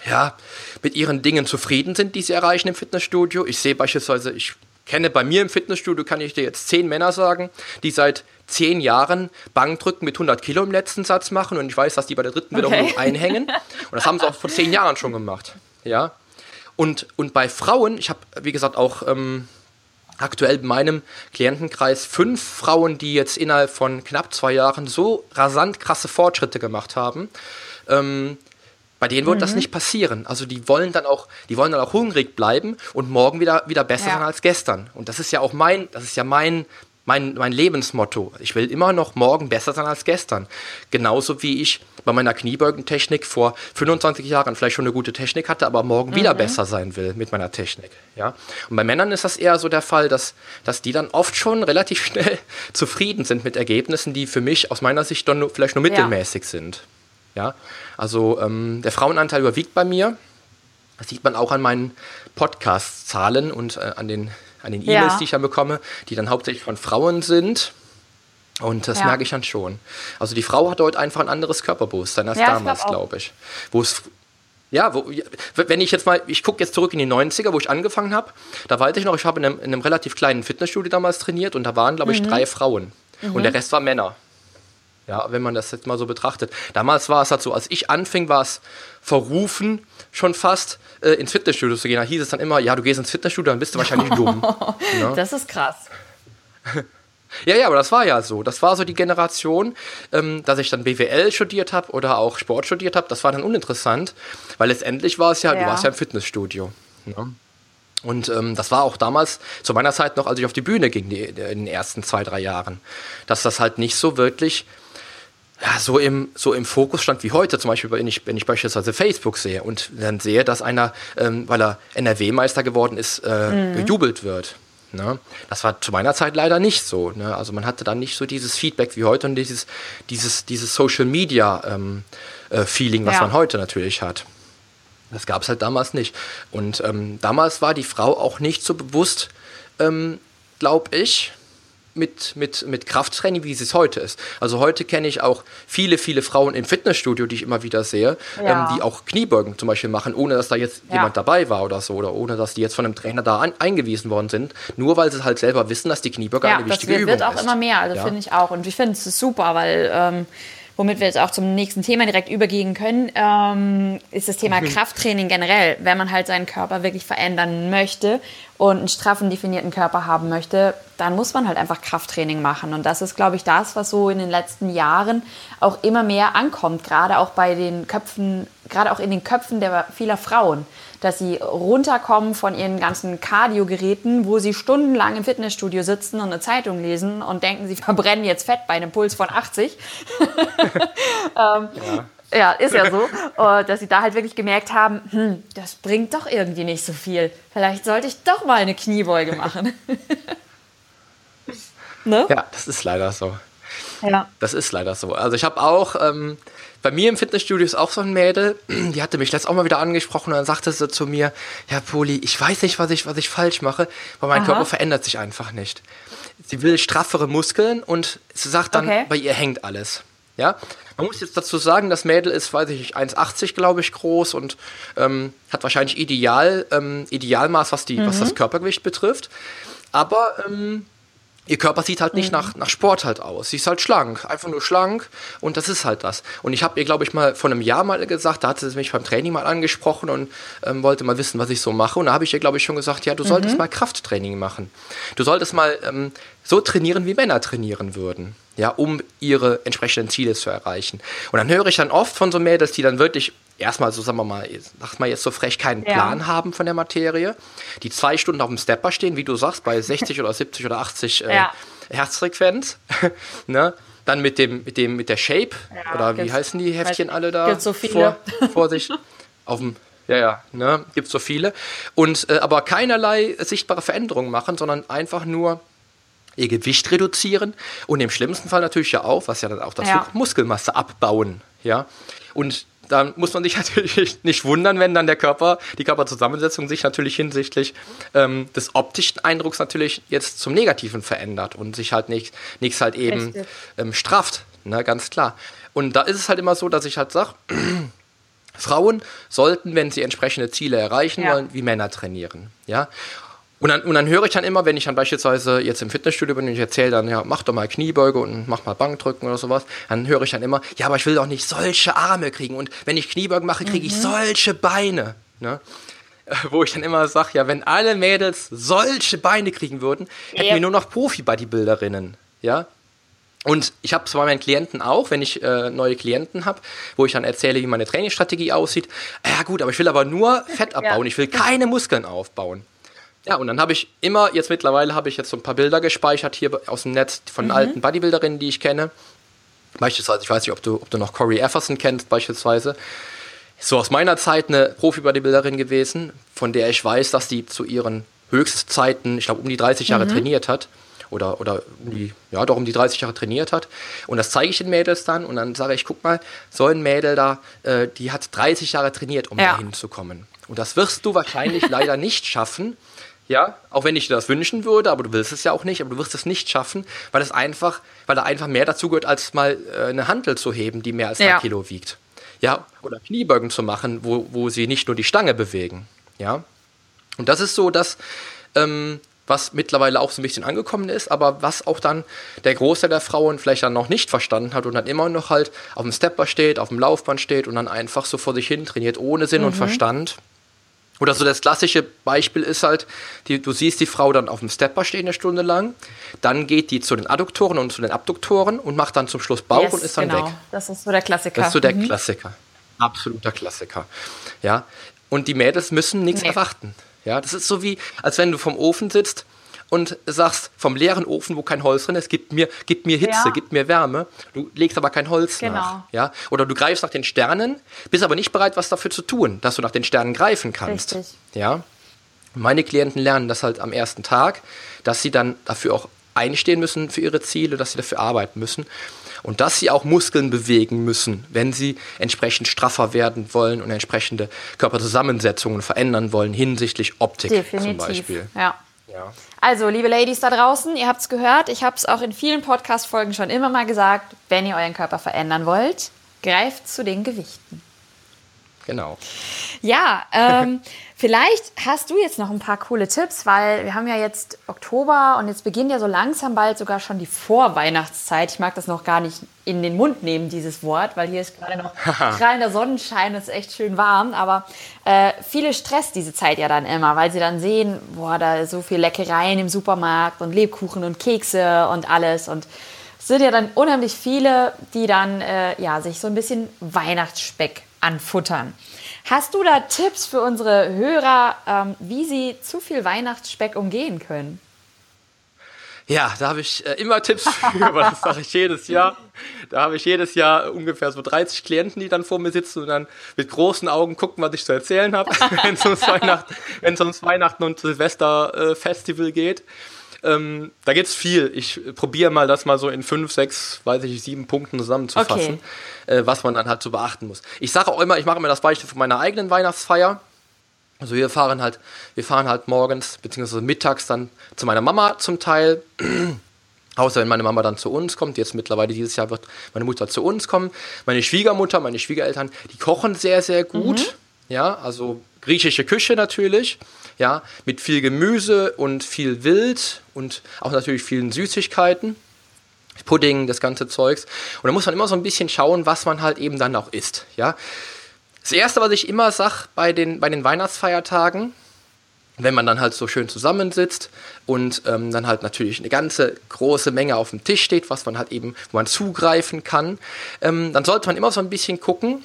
[SPEAKER 1] ja, mit ihren Dingen zufrieden sind, die sie erreichen im Fitnessstudio. Ich sehe beispielsweise, ich kenne bei mir im Fitnessstudio, kann ich dir jetzt zehn Männer sagen, die seit zehn Jahren Bankdrücken mit 100 Kilo im letzten Satz machen und ich weiß, dass die bei der dritten Wiederholung
[SPEAKER 2] Okay.
[SPEAKER 1] einhängen. Und das haben sie auch vor zehn Jahren schon gemacht. Ja. Und, und bei Frauen, ich habe, wie gesagt, auch ähm, aktuell in meinem Klientenkreis fünf Frauen, die jetzt innerhalb von knapp zwei Jahren so rasant krasse Fortschritte gemacht haben. Ähm, bei denen wird
[SPEAKER 2] Mhm.
[SPEAKER 1] das nicht passieren. Also die wollen dann auch, die wollen dann auch hungrig bleiben und morgen wieder, wieder besser
[SPEAKER 2] Ja.
[SPEAKER 1] sein als gestern. Und das ist ja auch mein, das ist ja mein, mein, mein Lebensmotto. Ich will immer noch morgen besser sein als gestern. Genauso wie ich bei meiner Kniebeugentechnik vor 25 Jahren vielleicht schon eine gute Technik hatte, aber morgen wieder besser sein will mit meiner Technik. Ja? Und bei Männern ist das eher so der Fall, dass, dass die dann oft schon relativ schnell zufrieden sind mit Ergebnissen, die für mich aus meiner Sicht dann nur, vielleicht nur mittelmäßig sind. Ja, also ähm, der Frauenanteil überwiegt bei mir. Das sieht man auch an meinen Podcast-Zahlen und äh, an den, an den E-Mails,
[SPEAKER 2] Ja.
[SPEAKER 1] die ich dann bekomme, die dann hauptsächlich von Frauen sind. Und das
[SPEAKER 2] Ja.
[SPEAKER 1] merke ich dann schon. Also die Frau hat heute einfach ein anderes Körperbewusstsein als
[SPEAKER 2] Ja,
[SPEAKER 1] damals,
[SPEAKER 2] glaub
[SPEAKER 1] glaube ich. Wo es ja, wo, wenn ich jetzt mal, ich gucke jetzt zurück in die 90er, wo ich angefangen habe, da weiß ich noch, ich habe in einem, in einem relativ kleinen Fitnessstudio damals trainiert und da waren, glaube ich,
[SPEAKER 2] Mhm.
[SPEAKER 1] drei Frauen. Und der Rest war Männer. Ja, wenn man das jetzt mal so betrachtet. Damals war es halt so, als ich anfing, war es verrufen, schon fast äh, ins Fitnessstudio zu gehen. Da hieß es dann immer, ja, du gehst ins Fitnessstudio, dann bist du wahrscheinlich dumm. Ne?
[SPEAKER 2] Das ist krass.
[SPEAKER 1] Ja, ja, aber das war ja so. Das war so die Generation, ähm, dass ich dann BWL studiert habe oder auch Sport studiert habe. Das war dann uninteressant, weil letztendlich war es ja, du
[SPEAKER 2] Ja.
[SPEAKER 1] warst ja im Fitnessstudio. Ne? Und ähm, das war auch damals, zu meiner Zeit noch, als ich auf die Bühne ging, die, in den ersten zwei, drei Jahren, dass das halt nicht so wirklich ja, so, im, so im Fokus stand wie heute, zum Beispiel, wenn ich, wenn ich beispielsweise Facebook sehe und dann sehe, dass einer, ähm, weil er NRW-Meister geworden ist, äh, gejubelt wird. Ne? Das war zu meiner Zeit leider nicht so. Ne? Also man hatte dann nicht so dieses Feedback wie heute und dieses, dieses, dieses Social Media ähm, äh, Feeling, was
[SPEAKER 2] Ja.
[SPEAKER 1] man heute natürlich hat. Das gab es halt damals nicht. Und ähm, damals war die Frau auch nicht so bewusst, ähm, glaube ich, mit, mit, mit Krafttraining, wie es heute ist. Also heute kenne ich auch viele, viele Frauen im Fitnessstudio, die ich immer wieder sehe,
[SPEAKER 2] Ja.
[SPEAKER 1] ähm, die auch Kniebeugen zum Beispiel machen, ohne dass da jetzt
[SPEAKER 2] Ja.
[SPEAKER 1] jemand dabei war oder so, oder ohne dass die jetzt von einem Trainer da an, eingewiesen worden sind, nur weil sie halt selber wissen, dass die Kniebeuge
[SPEAKER 2] Ja,
[SPEAKER 1] eine
[SPEAKER 2] das
[SPEAKER 1] wichtige
[SPEAKER 2] wird,
[SPEAKER 1] Übung
[SPEAKER 2] wird auch
[SPEAKER 1] ist.
[SPEAKER 2] immer mehr, also
[SPEAKER 1] Ja.
[SPEAKER 2] finde ich auch. Und ich finde es ist super, weil ähm, womit wir jetzt auch zum nächsten Thema direkt übergehen können, ähm, ist das Thema Krafttraining generell. Wenn man halt seinen Körper wirklich verändern möchte und einen straffen, definierten Körper haben möchte, dann muss man halt einfach Krafttraining machen. Und das ist, glaube ich, das, was so in den letzten Jahren auch immer mehr ankommt, gerade auch bei den Köpfen, gerade auch in den Köpfen der vieler Frauen dass sie runterkommen von ihren ganzen Cardio-Geräten, wo sie stundenlang im Fitnessstudio sitzen und eine Zeitung lesen und denken, sie verbrennen jetzt Fett bei einem Puls von 80. ähm, ja. ist ja so, dass sie da halt wirklich gemerkt haben, hm, das bringt doch irgendwie nicht so viel. Vielleicht sollte ich doch mal eine Kniebeuge machen. ne?
[SPEAKER 1] Ja, das ist leider so. Ja. Das ist leider so. Also ich habe auch, ähm, bei mir im Fitnessstudio ist auch so ein Mädel, die hatte mich letztes auch mal wieder angesprochen und dann sagte sie zu mir, ja Poli, ich weiß nicht, was ich, was ich falsch mache, weil mein Aha. Körper verändert sich einfach nicht. Sie will straffere Muskeln und sie sagt dann, okay. bei ihr hängt alles. Ja, man muss jetzt dazu sagen, das Mädel ist, weiß ich nicht, 1,80 glaube ich groß und ähm, hat wahrscheinlich Ideal, ähm, Idealmaß, was, die, mhm. was das Körpergewicht betrifft. Aber ähm, ihr Körper sieht halt nicht mhm. nach, nach Sport halt aus. Sie ist halt schlank, einfach nur schlank und das ist halt das. Und ich habe ihr, glaube ich, mal vor einem Jahr mal gesagt, da hat sie mich beim Training mal angesprochen und ähm, wollte mal wissen, was ich so mache. Und da habe ich ihr, glaube ich, schon gesagt, ja, du solltest mhm. mal Krafttraining machen. Du solltest mal ähm, so trainieren, wie Männer trainieren würden ja, um ihre entsprechenden Ziele zu erreichen. Und dann höre ich dann oft von so Mädels, die dann wirklich erstmal so, sagen wir mal, sag mal jetzt so frech, keinen ja. Plan haben von der Materie, die zwei Stunden auf dem Stepper stehen, wie du sagst, bei 60 oder 70 oder 80 äh, ja. Herzfrequenz, ne? Dann mit dem, mit dem, mit der Shape, ja, oder wie heißen die Heftchen alle da?
[SPEAKER 2] Gibt so viele.
[SPEAKER 1] Vor, vor sich. auf dem, ja, ja, ne? Gibt so viele. Und äh, aber keinerlei sichtbare Veränderungen machen, sondern einfach nur ihr Gewicht reduzieren und im schlimmsten Fall natürlich ja auch, was ja dann auch dazu ja. Muskelmasse abbauen. Ja? Und da muss man sich natürlich nicht wundern, wenn dann der Körper, die Körperzusammensetzung sich natürlich hinsichtlich ähm, des optischen Eindrucks natürlich jetzt zum Negativen verändert und sich halt nichts nicht halt eben ähm, strafft, ne, ganz klar. Und da ist es halt immer so, dass ich halt sage, Frauen sollten, wenn sie entsprechende Ziele erreichen ja. wollen, wie Männer trainieren. Ja? Und dann, und dann höre ich dann immer, wenn ich dann beispielsweise jetzt im Fitnessstudio bin und ich erzähle dann, ja, mach doch mal Kniebeuge und mach mal Bankdrücken oder sowas, dann höre ich dann immer, ja, aber ich will doch nicht solche Arme kriegen und wenn ich Kniebeugen mache, kriege ich mhm. solche Beine. Ne? Wo ich dann immer sage, ja, wenn alle Mädels solche Beine kriegen würden, hätten ja. wir nur noch Profi-Bodybuilderinnen. Ja, und ich habe es bei meinen Klienten auch, wenn ich äh, neue Klienten habe, wo ich dann erzähle, wie meine Trainingsstrategie aussieht. Ja gut, aber ich will aber nur Fett abbauen, ja. ich will keine Muskeln aufbauen. Ja, und dann habe ich immer, jetzt mittlerweile habe ich jetzt so ein paar Bilder gespeichert hier aus dem Netz von mhm. alten Bodybuilderinnen, die ich kenne. Beispielsweise, ich weiß nicht, ob du, ob du noch Corey Efferson kennst, beispielsweise. So aus meiner Zeit eine Profi-Bodybuilderin gewesen, von der ich weiß, dass die zu ihren Höchstzeiten, ich glaube, um die 30 Jahre mhm. trainiert hat. Oder, oder um die, ja, doch um die 30 Jahre trainiert hat. Und das zeige ich den Mädels dann und dann sage ich, guck mal, so ein Mädel da, äh, die hat 30 Jahre trainiert, um ja. dahin zu kommen. Und das wirst du wahrscheinlich leider nicht schaffen, ja, auch wenn ich dir das wünschen würde, aber du willst es ja auch nicht, aber du wirst es nicht schaffen, weil es einfach, weil da einfach mehr dazu gehört, als mal äh, eine Handel zu heben, die mehr als ja. ein Kilo wiegt. Ja, oder Kniebeugen zu machen, wo, wo sie nicht nur die Stange bewegen. Ja. Und das ist so das, ähm, was mittlerweile auch so ein bisschen angekommen ist, aber was auch dann der Großteil der Frauen vielleicht dann noch nicht verstanden hat und dann immer noch halt auf dem Stepper steht, auf dem Laufband steht und dann einfach so vor sich hin trainiert, ohne Sinn mhm. und Verstand. Oder so das klassische Beispiel ist halt, die, du siehst die Frau dann auf dem Stepper stehen eine Stunde lang, dann geht die zu den Adduktoren und zu den Abduktoren und macht dann zum Schluss Bauch yes, und ist dann genau. weg.
[SPEAKER 2] Das ist so der Klassiker.
[SPEAKER 1] Das ist so der mhm. Klassiker. Absoluter Klassiker. Ja. Und die Mädels müssen nichts nee. erwarten. Ja, das ist so wie, als wenn du vom Ofen sitzt und sagst, vom leeren Ofen, wo kein Holz drin ist, gib mir, gib mir Hitze, ja. gib mir Wärme. Du legst aber kein Holz genau. nach. Ja? Oder du greifst nach den Sternen, bist aber nicht bereit, was dafür zu tun, dass du nach den Sternen greifen kannst. Richtig. Ja? Meine Klienten lernen das halt am ersten Tag, dass sie dann dafür auch einstehen müssen für ihre Ziele, dass sie dafür arbeiten müssen und dass sie auch Muskeln bewegen müssen, wenn sie entsprechend straffer werden wollen und entsprechende Körperzusammensetzungen verändern wollen hinsichtlich Optik Definitiv. zum Beispiel.
[SPEAKER 2] Ja. Also, liebe Ladies da draußen, ihr habt es gehört, ich habe es auch in vielen Podcast-Folgen schon immer mal gesagt, wenn ihr euren Körper verändern wollt, greift zu den Gewichten.
[SPEAKER 1] Genau.
[SPEAKER 2] Ja, ähm, vielleicht hast du jetzt noch ein paar coole Tipps, weil wir haben ja jetzt Oktober und jetzt beginnt ja so langsam bald sogar schon die Vorweihnachtszeit. Ich mag das noch gar nicht in den Mund nehmen, dieses Wort, weil hier ist gerade noch strahlender Sonnenschein, es ist echt schön warm. Aber äh, viele stresst diese Zeit ja dann immer, weil sie dann sehen, boah, da so viel Leckereien im Supermarkt und Lebkuchen und Kekse und alles und es sind ja dann unheimlich viele, die dann äh, ja, sich so ein bisschen Weihnachtsspeck anfuttern. Hast du da Tipps für unsere Hörer, ähm, wie sie zu viel Weihnachtsspeck umgehen können?
[SPEAKER 1] Ja, da habe ich äh, immer Tipps für, aber das sage ich jedes Jahr. Da habe ich jedes Jahr ungefähr so 30 Klienten, die dann vor mir sitzen und dann mit großen Augen gucken, was ich zu erzählen habe, wenn es ums, Weihnacht, ums Weihnachten und Silvester-Festival äh, geht. Ähm, da es viel. Ich probiere mal das mal so in fünf, sechs, weiß ich, sieben Punkten zusammenzufassen, okay. äh, was man dann halt so beachten muss. Ich sage auch immer, ich mache immer das Beispiel von meiner eigenen Weihnachtsfeier. Also wir fahren halt, wir fahren halt morgens bzw. mittags dann zu meiner Mama zum Teil. Außer wenn meine Mama dann zu uns kommt. Jetzt mittlerweile dieses Jahr wird meine Mutter zu uns kommen. Meine Schwiegermutter, meine Schwiegereltern, die kochen sehr, sehr gut. Mhm. Ja, also griechische Küche natürlich. Ja, mit viel Gemüse und viel Wild und auch natürlich vielen Süßigkeiten. Pudding, das ganze Zeugs. Und da muss man immer so ein bisschen schauen, was man halt eben dann auch isst. Ja, das erste, was ich immer sage bei den, bei den Weihnachtsfeiertagen, wenn man dann halt so schön zusammensitzt und ähm, dann halt natürlich eine ganze große Menge auf dem Tisch steht, was man halt eben, wo man zugreifen kann, ähm, dann sollte man immer so ein bisschen gucken,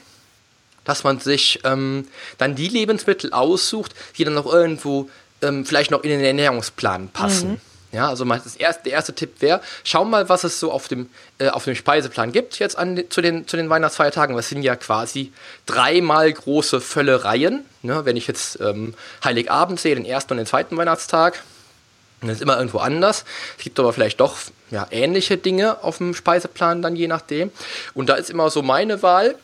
[SPEAKER 1] dass man sich ähm, dann die Lebensmittel aussucht, die dann noch irgendwo ähm, vielleicht noch in den Ernährungsplan passen. Mhm. Ja, also das erste, der erste Tipp wäre, schau mal, was es so auf dem, äh, auf dem Speiseplan gibt jetzt an, zu, den, zu den Weihnachtsfeiertagen. Das sind ja quasi dreimal große Völlereien. Ne? Wenn ich jetzt ähm, Heiligabend sehe, den ersten und den zweiten Weihnachtstag, das ist immer irgendwo anders. Es gibt aber vielleicht doch ja, ähnliche Dinge auf dem Speiseplan dann je nachdem. Und da ist immer so meine Wahl.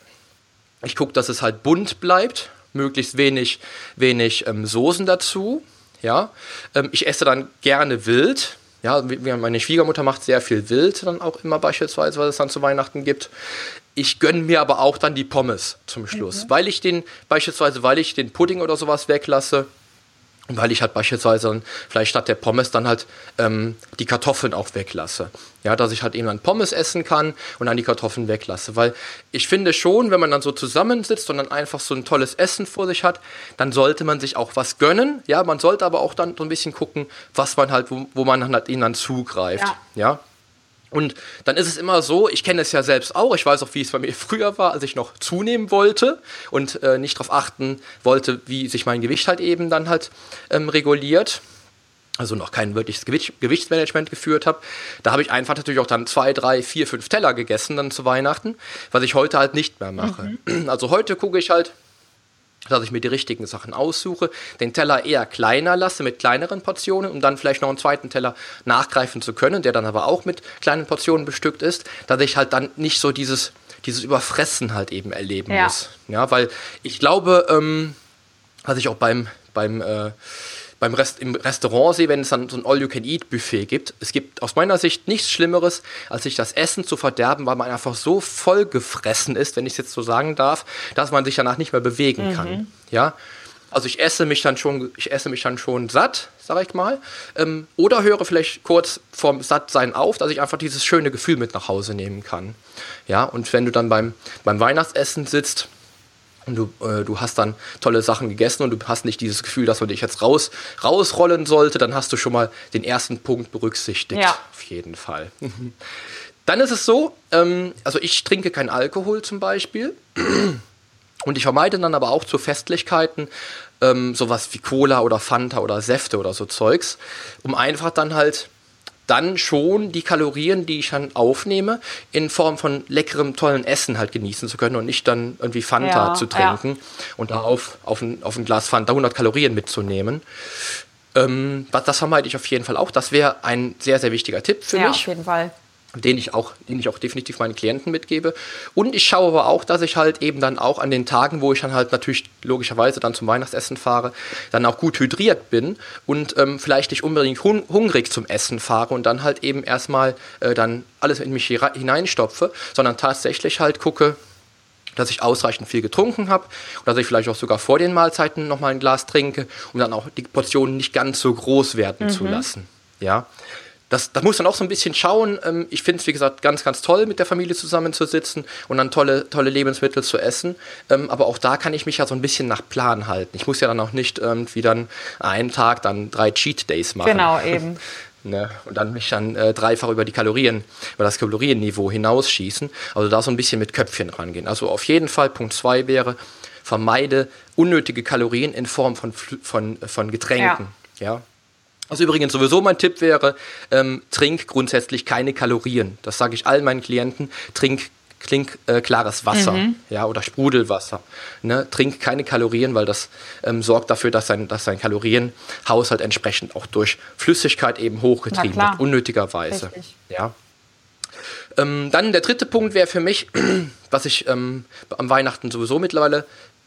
[SPEAKER 1] Ich gucke, dass es halt bunt bleibt, möglichst wenig, wenig ähm, Soßen dazu. Ja, ähm, ich esse dann gerne wild. Ja, meine Schwiegermutter macht sehr viel wild dann auch immer beispielsweise, was es dann zu Weihnachten gibt. Ich gönne mir aber auch dann die Pommes zum Schluss, mhm. weil ich den beispielsweise, weil ich den Pudding oder sowas weglasse weil ich halt beispielsweise dann vielleicht statt der Pommes dann halt ähm, die Kartoffeln auch weglasse. Ja, dass ich halt eben dann Pommes essen kann und dann die Kartoffeln weglasse. Weil ich finde schon, wenn man dann so zusammensitzt und dann einfach so ein tolles Essen vor sich hat, dann sollte man sich auch was gönnen. Ja, man sollte aber auch dann so ein bisschen gucken, was man halt, wo, wo man halt ihnen dann zugreift. Ja. ja? Und dann ist es immer so, ich kenne es ja selbst auch, ich weiß auch, wie es bei mir früher war, als ich noch zunehmen wollte und äh, nicht darauf achten wollte, wie sich mein Gewicht halt eben dann halt ähm, reguliert. Also noch kein wirkliches Gewicht, Gewichtsmanagement geführt habe. Da habe ich einfach natürlich auch dann zwei, drei, vier, fünf Teller gegessen dann zu Weihnachten, was ich heute halt nicht mehr mache. Mhm. Also heute gucke ich halt, dass ich mir die richtigen Sachen aussuche, den Teller eher kleiner lasse mit kleineren Portionen, um dann vielleicht noch einen zweiten Teller nachgreifen zu können, der dann aber auch mit kleinen Portionen bestückt ist, dass ich halt dann nicht so dieses, dieses Überfressen halt eben erleben ja. muss. Ja, weil ich glaube, ähm, was ich auch beim, beim äh, beim Rest, im Restaurant sehe, wenn es dann so ein All-You-Can-Eat-Buffet gibt. Es gibt aus meiner Sicht nichts Schlimmeres, als sich das Essen zu verderben, weil man einfach so voll gefressen ist, wenn ich es jetzt so sagen darf, dass man sich danach nicht mehr bewegen mhm. kann. Ja? Also ich esse mich dann schon, ich esse mich dann schon satt, sage ich mal. Ähm, oder höre vielleicht kurz vorm Sattsein auf, dass ich einfach dieses schöne Gefühl mit nach Hause nehmen kann. Ja, und wenn du dann beim, beim Weihnachtsessen sitzt, und du, äh, du hast dann tolle Sachen gegessen und du hast nicht dieses Gefühl, dass man dich jetzt raus, rausrollen sollte, dann hast du schon mal den ersten Punkt berücksichtigt. Ja. Auf jeden Fall. dann ist es so, ähm, also ich trinke keinen Alkohol zum Beispiel. Und ich vermeide dann aber auch zu Festlichkeiten ähm, sowas wie Cola oder Fanta oder Säfte oder so Zeugs, um einfach dann halt dann schon die Kalorien, die ich dann aufnehme, in Form von leckerem, tollen Essen halt genießen zu können und nicht dann irgendwie Fanta ja, zu trinken ja. und da auf, auf, ein, auf ein Glas Fanta 100 Kalorien mitzunehmen. Ähm, das vermeide ich auf jeden Fall auch. Das wäre ein sehr, sehr wichtiger Tipp für ja, mich.
[SPEAKER 2] Ja, auf jeden Fall
[SPEAKER 1] den ich auch, den ich auch definitiv meinen Klienten mitgebe. Und ich schaue aber auch, dass ich halt eben dann auch an den Tagen, wo ich dann halt natürlich logischerweise dann zum Weihnachtsessen fahre, dann auch gut hydriert bin und ähm, vielleicht nicht unbedingt hun hungrig zum Essen fahre und dann halt eben erstmal äh, dann alles in mich hineinstopfe, sondern tatsächlich halt gucke, dass ich ausreichend viel getrunken habe und dass ich vielleicht auch sogar vor den Mahlzeiten nochmal ein Glas trinke, um dann auch die Portionen nicht ganz so groß werden mhm. zu lassen. Ja, das, das muss dann auch so ein bisschen schauen. Ähm, ich finde es, wie gesagt, ganz, ganz toll, mit der Familie zusammenzusitzen und dann tolle, tolle Lebensmittel zu essen. Ähm, aber auch da kann ich mich ja so ein bisschen nach Plan halten. Ich muss ja dann auch nicht irgendwie dann einen Tag dann drei Cheat Days machen.
[SPEAKER 2] Genau, eben.
[SPEAKER 1] Ne? Und dann mich dann äh, dreifach über die Kalorien, über das Kalorienniveau hinausschießen. Also da so ein bisschen mit Köpfchen rangehen. Also auf jeden Fall Punkt 2 wäre, vermeide unnötige Kalorien in Form von, von, von Getränken. Ja. ja? Was übrigens sowieso mein Tipp wäre, ähm, trink grundsätzlich keine Kalorien. Das sage ich allen meinen Klienten. Trink trink äh, klares Wasser, mhm. ja, oder Sprudelwasser. Ne? Trink keine Kalorien, weil das ähm, sorgt dafür, dass sein, dass sein Kalorienhaushalt entsprechend auch durch Flüssigkeit eben hochgetrieben wird, unnötigerweise. Richtig. Ja. Ähm, dann der dritte Punkt wäre für mich, was ich ähm, am Weihnachten sowieso mittlerweile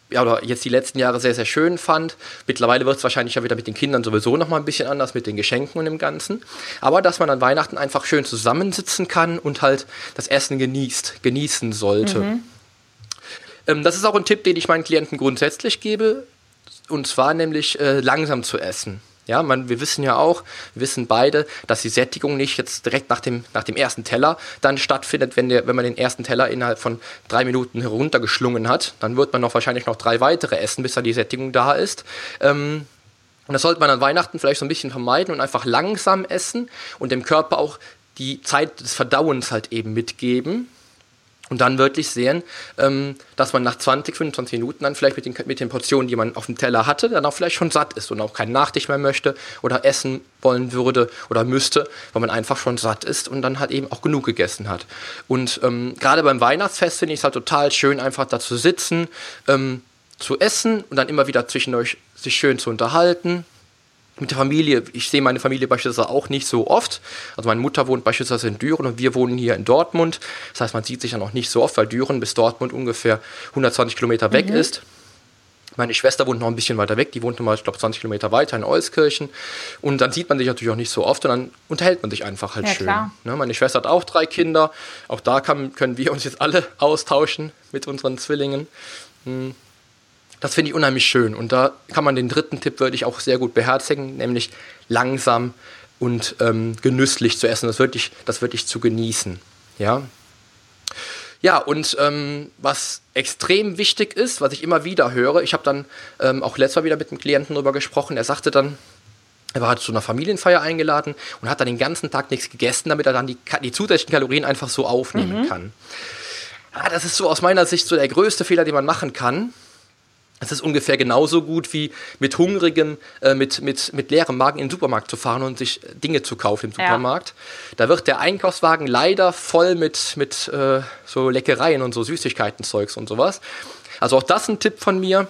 [SPEAKER 1] ja, oder jetzt die letzten Jahre sehr, sehr schön fand. Mittlerweile wird es wahrscheinlich ja wieder mit den Kindern sowieso nochmal ein bisschen anders mit den Geschenken und dem Ganzen. Aber dass man an Weihnachten einfach schön zusammensitzen kann und halt das Essen genießt, genießen sollte. Mhm. Ähm, das ist auch ein Tipp, den ich meinen Klienten grundsätzlich gebe. Und zwar nämlich äh, langsam zu essen. Ja, man, wir wissen ja auch, wir wissen beide, dass die Sättigung nicht jetzt direkt nach dem, nach dem ersten Teller dann stattfindet, wenn, der, wenn man den ersten Teller innerhalb von drei Minuten heruntergeschlungen hat. Dann wird man noch wahrscheinlich noch drei weitere essen, bis dann die Sättigung da ist. Ähm, und das sollte man an Weihnachten vielleicht so ein bisschen vermeiden und einfach langsam essen und dem Körper auch die Zeit des Verdauens halt eben mitgeben. Und dann wirklich sehen, ähm, dass man nach 20, 25 Minuten dann vielleicht mit den, mit den Portionen, die man auf dem Teller hatte, dann auch vielleicht schon satt ist und auch keinen Nachtisch mehr möchte oder essen wollen würde oder müsste, weil man einfach schon satt ist und dann halt eben auch genug gegessen hat. Und ähm, gerade beim Weihnachtsfest finde ich es halt total schön, einfach da zu sitzen, ähm, zu essen und dann immer wieder zwischendurch sich schön zu unterhalten mit der Familie, ich sehe meine Familie beispielsweise auch nicht so oft. Also meine Mutter wohnt beispielsweise in Düren und wir wohnen hier in Dortmund. Das heißt, man sieht sich ja noch nicht so oft, weil Düren bis Dortmund ungefähr 120 Kilometer weg mhm. ist. Meine Schwester wohnt noch ein bisschen weiter weg, die wohnt nochmal, ich glaube, 20 Kilometer weiter in Euskirchen. Und dann sieht man sich natürlich auch nicht so oft und dann unterhält man sich einfach halt ja, schön. Ne? Meine Schwester hat auch drei Kinder. Auch da kann, können wir uns jetzt alle austauschen mit unseren Zwillingen. Hm. Das finde ich unheimlich schön. Und da kann man den dritten Tipp wirklich auch sehr gut beherzigen, nämlich langsam und ähm, genüsslich zu essen, das wirklich, das wirklich zu genießen. Ja, ja und ähm, was extrem wichtig ist, was ich immer wieder höre, ich habe dann ähm, auch letztes Mal wieder mit einem Klienten darüber gesprochen, er sagte dann, er war zu einer Familienfeier eingeladen und hat dann den ganzen Tag nichts gegessen, damit er dann die, die zusätzlichen Kalorien einfach so aufnehmen mhm. kann. Ja, das ist so aus meiner Sicht so der größte Fehler, den man machen kann. Es ist ungefähr genauso gut wie mit hungrigem, äh, mit, mit, mit leerem Magen in den Supermarkt zu fahren und sich Dinge zu kaufen im Supermarkt. Ja. Da wird der Einkaufswagen leider voll mit, mit äh, so Leckereien und so Süßigkeiten-Zeugs und sowas. Also auch das ein Tipp von mir.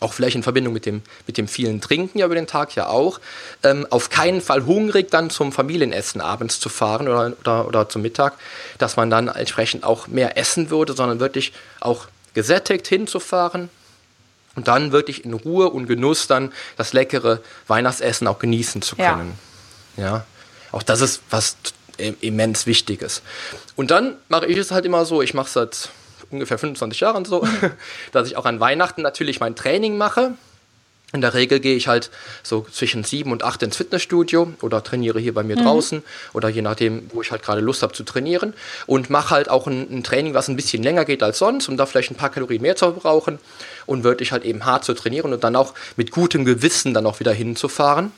[SPEAKER 1] Auch vielleicht in Verbindung mit dem, mit dem vielen Trinken ja über den Tag ja auch. Ähm, auf keinen Fall hungrig dann zum Familienessen abends zu fahren oder, oder, oder zum Mittag, dass man dann entsprechend auch mehr essen würde, sondern wirklich auch gesättigt hinzufahren, und dann wirklich in Ruhe und Genuss dann das leckere Weihnachtsessen auch genießen zu können. Ja. ja. Auch das ist was immens Wichtiges. Und dann mache ich es halt immer so, ich mache es seit ungefähr 25 Jahren so, dass ich auch an Weihnachten natürlich mein Training mache. In der Regel gehe ich halt so zwischen sieben und acht ins Fitnessstudio oder trainiere hier bei mir mhm. draußen oder je nachdem, wo ich halt gerade Lust habe zu trainieren und mache halt auch ein, ein, Training, was ein bisschen länger geht als sonst, um da vielleicht ein paar Kalorien mehr zu verbrauchen und wirklich halt eben hart zu trainieren und dann auch mit gutem Gewissen dann auch wieder hinzufahren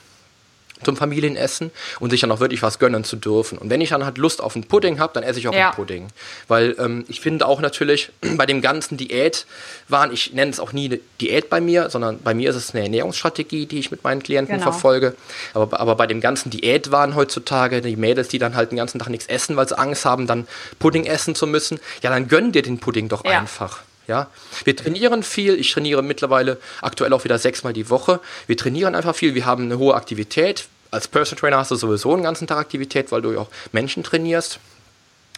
[SPEAKER 1] zum Familienessen und sich dann auch wirklich was gönnen zu dürfen. Und wenn ich dann halt Lust auf einen Pudding habe, dann esse ich auch ja. einen Pudding. Weil ähm, ich finde auch natürlich bei dem ganzen Diätwahn, ich nenne es auch nie eine Diät bei mir, sondern bei mir ist es eine Ernährungsstrategie, die ich mit meinen Klienten genau. verfolge. Aber, aber bei dem ganzen Diätwahn heutzutage, die Mädels, die dann halt den ganzen Tag nichts essen, weil sie Angst haben, dann Pudding essen zu müssen, ja, dann gönn dir den Pudding doch ja. einfach. Ja, wir trainieren viel. Ich trainiere mittlerweile aktuell auch wieder sechsmal die Woche. Wir trainieren einfach viel. Wir haben eine hohe Aktivität. Als Personal Trainer hast du sowieso einen ganzen Tag Aktivität, weil du ja auch Menschen trainierst.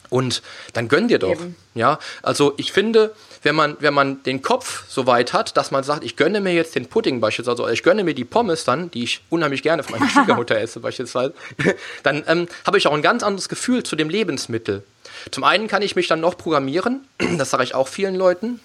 [SPEAKER 1] Und dann gönn dir doch. Eben. Ja, also ich finde, wenn man, wenn man den Kopf so weit hat, dass man sagt, ich gönne mir jetzt den Pudding beispielsweise, also ich gönne mir die Pommes dann, die ich unheimlich gerne von meiner Schwiegermutter esse beispielsweise, dann ähm, habe ich auch ein ganz anderes Gefühl zu dem Lebensmittel. Zum einen kann ich mich dann noch programmieren, das sage ich auch vielen Leuten.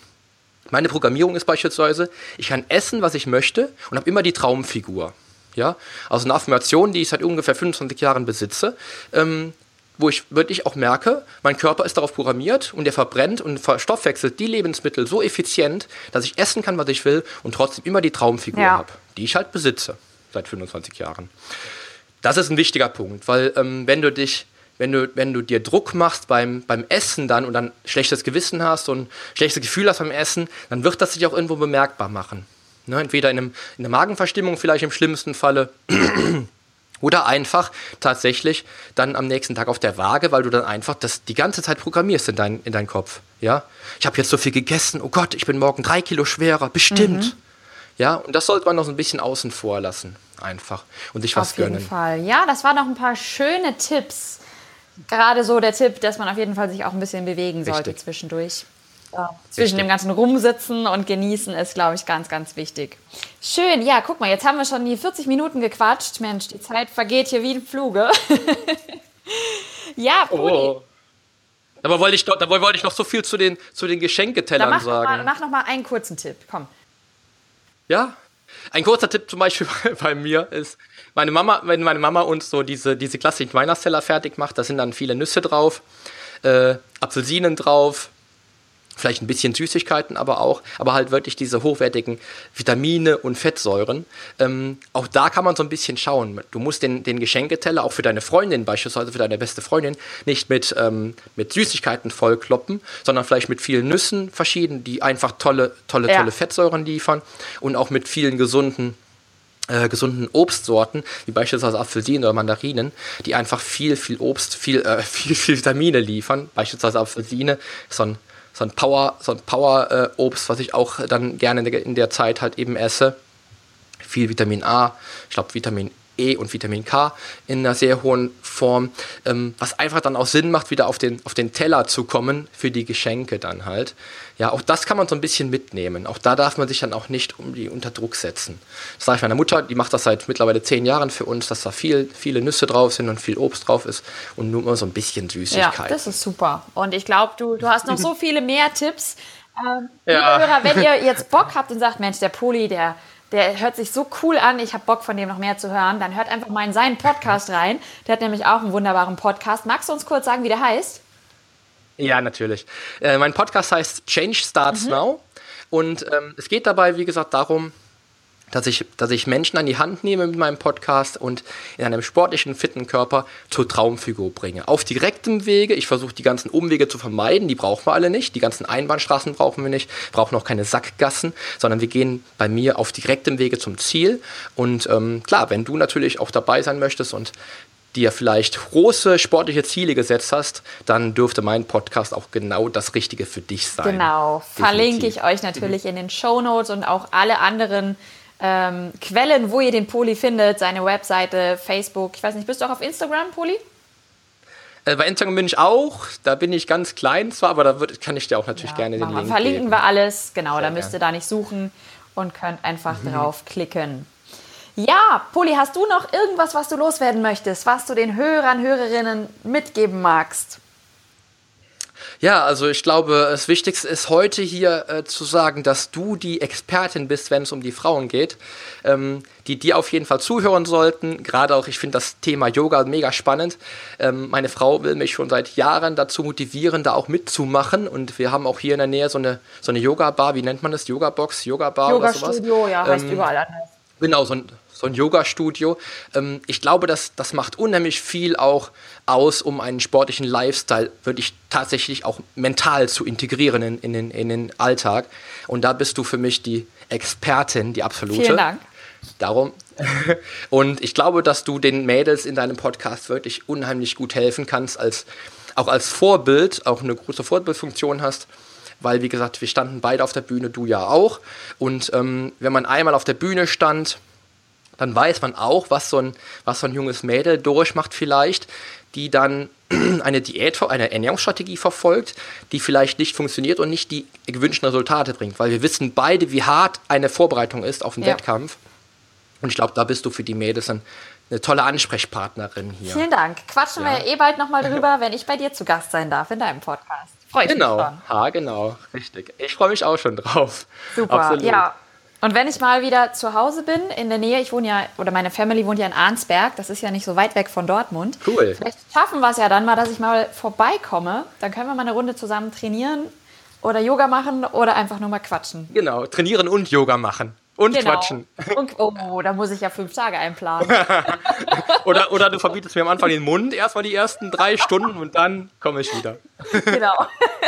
[SPEAKER 1] Meine Programmierung ist beispielsweise, ich kann essen, was ich möchte und habe immer die Traumfigur. Ja? Also eine Affirmation, die ich seit ungefähr 25 Jahren besitze, ähm, wo ich wirklich auch merke, mein Körper ist darauf programmiert und der verbrennt und verstoffwechselt die Lebensmittel so effizient, dass ich essen kann, was ich will und trotzdem immer die Traumfigur ja. habe, die ich halt besitze seit 25 Jahren. Das ist ein wichtiger Punkt, weil ähm, wenn du dich wenn du, wenn du dir Druck machst beim, beim Essen dann und dann schlechtes Gewissen hast und schlechtes Gefühl hast beim Essen, dann wird das sich auch irgendwo bemerkbar machen. Ne? Entweder in, einem, in einer Magenverstimmung vielleicht im schlimmsten Falle Oder einfach tatsächlich dann am nächsten Tag auf der Waage, weil du dann einfach das die ganze Zeit programmierst in, dein, in deinen Kopf. Ja, ich habe jetzt so viel gegessen, oh Gott, ich bin morgen drei Kilo schwerer, bestimmt. Mhm. Ja, und das sollte man noch so ein bisschen außen vor lassen, einfach. Und sich was gönnen.
[SPEAKER 2] Auf jeden Fall. Ja, das waren noch ein paar schöne Tipps. Gerade so der Tipp, dass man auf jeden Fall sich auch ein bisschen bewegen sollte Richtig. zwischendurch. Ja, zwischen Richtig. dem ganzen Rumsitzen und Genießen ist, glaube ich, ganz, ganz wichtig. Schön, ja, guck mal, jetzt haben wir schon die 40 Minuten gequatscht. Mensch, die Zeit vergeht hier wie ein Fluge. ja, Pudi. Oh.
[SPEAKER 1] Dabei wollte ich, dabei wollte ich noch so viel zu den, zu den Geschenketellern mach sagen.
[SPEAKER 2] Noch mal, mach noch mal einen kurzen Tipp, komm.
[SPEAKER 1] Ja, ein kurzer Tipp zum Beispiel bei, mir ist, meine Mama, wenn meine Mama uns so diese, diese klassischen Weihnachtsteller fertig macht, da sind dann viele Nüsse drauf, äh, Apfelsinen drauf, vielleicht ein bisschen Süßigkeiten aber auch, aber halt wirklich diese hochwertigen Vitamine und Fettsäuren. Ähm, auch da kann man so ein bisschen schauen. Du musst den, den Geschenketeller auch für deine Freundin, beispielsweise für deine beste Freundin, nicht mit, ähm, mit Süßigkeiten vollkloppen, sondern vielleicht mit vielen Nüssen verschieden, die einfach tolle, tolle, ja. tolle Fettsäuren liefern und auch mit vielen gesunden äh, gesunden Obstsorten, wie beispielsweise Apfelsinen oder Mandarinen, die einfach viel, viel Obst, viel, äh, viel, viel Vitamine liefern. Beispielsweise Apfelsine, so ein so ein Power, so ein Power-Obst, was ich auch dann gerne in der, in der Zeit halt eben esse. Viel Vitamin A, ich glaube Vitamin E und Vitamin K in einer sehr hohen Form, ähm, was einfach dann auch Sinn macht, wieder auf den, auf den Teller zu kommen für die Geschenke dann halt. Ja, auch das kann man so ein bisschen mitnehmen. Auch da darf man sich dann auch nicht um die unter Druck setzen. Das sage ich meiner Mutter, die macht das seit mittlerweile zehn Jahren für uns, dass da viel, viele Nüsse drauf sind und viel Obst drauf ist und nur mal so ein bisschen Süßigkeit.
[SPEAKER 2] Ja, das ist super. Und ich glaube, du, du hast noch so viele mehr Tipps. Ähm, ja. Hörer, wenn ihr jetzt Bock habt und sagt, Mensch, der Poli, der der hört sich so cool an, ich habe Bock von dem noch mehr zu hören, dann hört einfach mal in seinen Podcast rein. Der hat nämlich auch einen wunderbaren Podcast. Magst du uns kurz sagen, wie der heißt?
[SPEAKER 1] Ja, natürlich. Äh, mein Podcast heißt Change Starts mhm. Now. Und ähm, es geht dabei, wie gesagt, darum, dass ich, dass ich Menschen an die Hand nehme mit meinem Podcast und in einem sportlichen, fitten Körper zur Traumfigur bringe. Auf direktem Wege, ich versuche die ganzen Umwege zu vermeiden, die brauchen wir alle nicht, die ganzen Einbahnstraßen brauchen wir nicht, brauchen auch keine Sackgassen, sondern wir gehen bei mir auf direktem Wege zum Ziel. Und ähm, klar, wenn du natürlich auch dabei sein möchtest und dir vielleicht große sportliche Ziele gesetzt hast, dann dürfte mein Podcast auch genau das Richtige für dich sein.
[SPEAKER 2] Genau, Definitiv. verlinke ich euch natürlich in den Show Notes und auch alle anderen ähm, Quellen, wo ihr den Poli findet, seine Webseite, Facebook. Ich weiß nicht, bist du auch auf Instagram, Poli?
[SPEAKER 1] Äh, bei Instagram bin ich auch, da bin ich ganz klein zwar, aber da wird, kann ich dir auch natürlich ja, gerne den Link
[SPEAKER 2] Verlinken
[SPEAKER 1] geben.
[SPEAKER 2] wir alles, genau, Sehr da müsst ihr da nicht suchen und könnt einfach mhm. draufklicken. Ja, Poli, hast du noch irgendwas, was du loswerden möchtest, was du den Hörern, Hörerinnen mitgeben magst?
[SPEAKER 1] Ja, also ich glaube, das Wichtigste ist heute hier äh, zu sagen, dass du die Expertin bist, wenn es um die Frauen geht, ähm, die dir auf jeden Fall zuhören sollten. Gerade auch, ich finde das Thema Yoga mega spannend. Ähm, meine Frau will mich schon seit Jahren dazu motivieren, da auch mitzumachen. Und wir haben auch hier in der Nähe so eine, so eine Yoga-Bar, wie nennt man das? Yoga-Box, Yoga-Bar
[SPEAKER 2] Yoga oder sowas? Yoga-Studio, ja, heißt ähm, überall anders.
[SPEAKER 1] Genau, so ein, so ein Yoga-Studio. Ähm, ich glaube, das, das macht unheimlich viel auch aus, um einen sportlichen Lifestyle wirklich tatsächlich auch mental zu integrieren in, in, den, in den Alltag. Und da bist du für mich die Expertin, die absolute.
[SPEAKER 2] Vielen Dank.
[SPEAKER 1] Darum. Und ich glaube, dass du den Mädels in deinem Podcast wirklich unheimlich gut helfen kannst, als, auch als Vorbild, auch eine große Vorbildfunktion hast weil, wie gesagt, wir standen beide auf der Bühne, du ja auch. Und ähm, wenn man einmal auf der Bühne stand, dann weiß man auch, was so ein, was so ein junges Mädel durchmacht vielleicht, die dann eine Diät, eine Ernährungsstrategie verfolgt, die vielleicht nicht funktioniert und nicht die gewünschten Resultate bringt. Weil wir wissen beide, wie hart eine Vorbereitung ist auf einen ja. Wettkampf. Und ich glaube, da bist du für die Mädels ein, eine tolle Ansprechpartnerin hier.
[SPEAKER 2] Vielen Dank. Quatschen ja. wir eh bald nochmal drüber, wenn ich bei dir zu Gast sein darf in deinem Podcast.
[SPEAKER 1] Freue ich genau. mich schon. Ha, genau, richtig. Ich freue mich auch schon drauf.
[SPEAKER 2] Super, Absolut. ja. Und wenn ich mal wieder zu Hause bin, in der Nähe, ich wohne ja, oder meine Family wohnt ja in Arnsberg, das ist ja nicht so weit weg von Dortmund.
[SPEAKER 1] Cool.
[SPEAKER 2] Vielleicht schaffen wir es ja dann mal, dass ich mal vorbeikomme. Dann können wir mal eine Runde zusammen trainieren oder Yoga machen oder einfach nur mal quatschen.
[SPEAKER 1] Genau, trainieren und Yoga machen. Und genau. quatschen.
[SPEAKER 2] Und, oh, da muss ich ja fünf Tage einplanen.
[SPEAKER 1] oder, oder du verbietest mir am Anfang den Mund erstmal die ersten drei Stunden und dann komme ich wieder. Genau.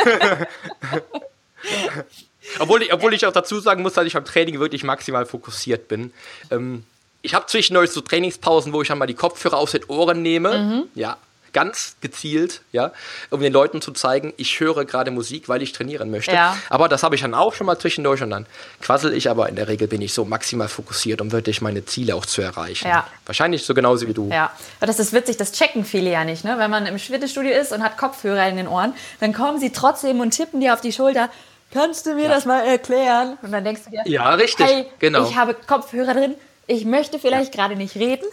[SPEAKER 1] obwohl, ich, obwohl ich auch dazu sagen muss, dass ich beim Training wirklich maximal fokussiert bin. Ähm,
[SPEAKER 4] ich habe zwischendurch so Trainingspausen, wo ich dann mal die Kopfhörer aus den Ohren nehme. Mhm. Ja, ganz gezielt, ja, um den Leuten zu zeigen, ich höre gerade Musik, weil ich trainieren möchte. Ja. Aber das habe ich dann auch schon mal zwischendurch und dann quassel ich, aber in der Regel bin ich so maximal fokussiert, um wirklich meine Ziele auch zu erreichen. Ja. Wahrscheinlich so genauso wie du.
[SPEAKER 2] Ja, aber das ist witzig, das checken viele ja nicht, ne? Wenn man im Fitnessstudio ist und hat Kopfhörer in den Ohren, dann kommen sie trotzdem und tippen dir auf die Schulter. Kannst du mir ja. das mal erklären? Und dann denkst du dir,
[SPEAKER 4] ja, richtig, hey, genau.
[SPEAKER 2] ich habe Kopfhörer drin, ich möchte vielleicht ja. gerade nicht reden.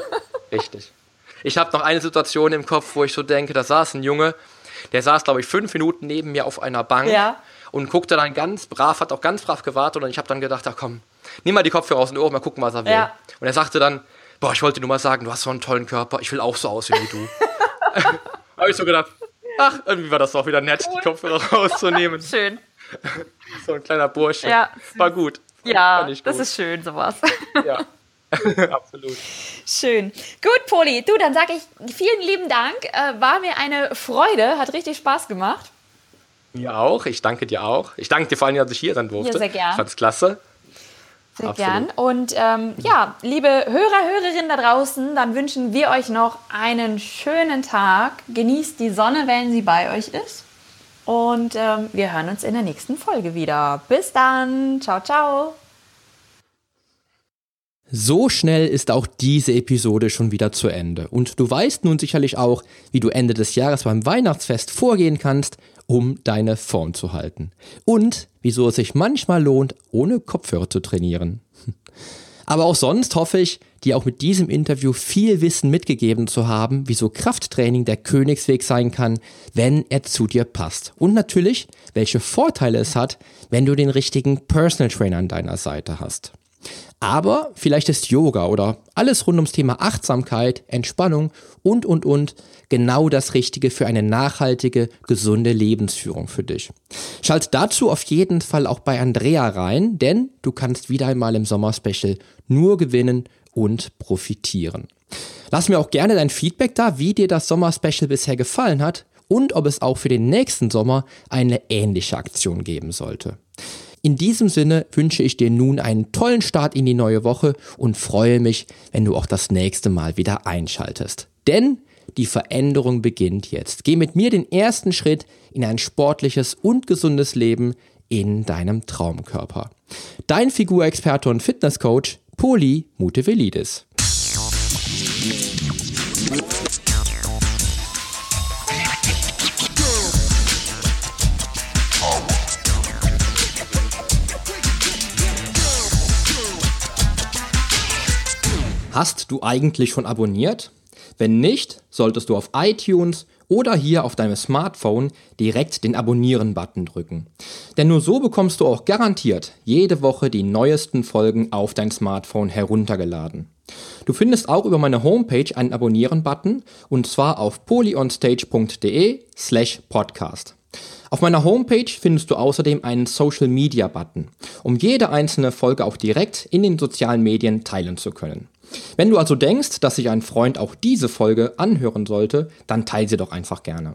[SPEAKER 4] richtig. Ich habe noch eine Situation im Kopf, wo ich so denke, da saß ein Junge, der saß, glaube ich, fünf Minuten neben mir auf einer Bank ja. und guckte dann ganz brav, hat auch ganz brav gewartet und ich habe dann gedacht, ach komm, nimm mal die Kopfhörer aus den Ohren, mal gucken, was er will. Ja. Und er sagte dann, boah, ich wollte nur mal sagen, du hast so einen tollen Körper, ich will auch so aussehen wie du. habe ich so gedacht, ach, irgendwie war das doch wieder nett, die Kopfhörer rauszunehmen.
[SPEAKER 2] Schön.
[SPEAKER 4] so ein kleiner Bursche. Ja. War gut.
[SPEAKER 2] Ja, gut. das ist schön, sowas. Ja. Absolut. Schön. Gut, Poli, du, dann sage ich vielen lieben Dank. Äh, war mir eine Freude, hat richtig Spaß gemacht.
[SPEAKER 4] Mir auch, ich danke dir auch. Ich danke dir vor allem, dass ich hier sein durfte.
[SPEAKER 2] Ja, sehr gern.
[SPEAKER 4] Ich fand's klasse.
[SPEAKER 2] Sehr Absolut. gern. Und ähm, ja, liebe Hörer, Hörerinnen da draußen, dann wünschen wir euch noch einen schönen Tag. Genießt die Sonne, wenn sie bei euch ist. Und ähm, wir hören uns in der nächsten Folge wieder. Bis dann. Ciao, ciao.
[SPEAKER 1] So schnell ist auch diese Episode schon wieder zu Ende. Und du weißt nun sicherlich auch, wie du Ende des Jahres beim Weihnachtsfest vorgehen kannst, um deine Form zu halten. Und wieso es sich manchmal lohnt, ohne Kopfhörer zu trainieren. Aber auch sonst hoffe ich, dir auch mit diesem Interview viel Wissen mitgegeben zu haben, wieso Krafttraining der Königsweg sein kann, wenn er zu dir passt. Und natürlich, welche Vorteile es hat, wenn du den richtigen Personal Trainer an deiner Seite hast. Aber vielleicht ist Yoga oder alles rund ums Thema Achtsamkeit, Entspannung und, und, und genau das Richtige für eine nachhaltige, gesunde Lebensführung für dich. Schalt dazu auf jeden Fall auch bei Andrea rein, denn du kannst wieder einmal im Sommerspecial nur gewinnen und profitieren. Lass mir auch gerne dein Feedback da, wie dir das Sommerspecial bisher gefallen hat und ob es auch für den nächsten Sommer eine ähnliche Aktion geben sollte. In diesem Sinne wünsche ich dir nun einen tollen Start in die neue Woche und freue mich, wenn du auch das nächste Mal wieder einschaltest. Denn die Veränderung beginnt jetzt. Geh mit mir den ersten Schritt in ein sportliches und gesundes Leben in deinem Traumkörper. Dein Figurexperte und Fitnesscoach Poli Mutevelidis. Hast du eigentlich schon abonniert? Wenn nicht, solltest du auf iTunes oder hier auf deinem Smartphone direkt den Abonnieren-Button drücken. Denn nur so bekommst du auch garantiert jede Woche die neuesten Folgen auf dein Smartphone heruntergeladen. Du findest auch über meine Homepage einen Abonnieren-Button und zwar auf polyonstage.de slash podcast. Auf meiner Homepage findest du außerdem einen Social Media Button, um jede einzelne Folge auch direkt in den sozialen Medien teilen zu können. Wenn du also denkst, dass sich ein Freund auch diese Folge anhören sollte, dann teile sie doch einfach gerne.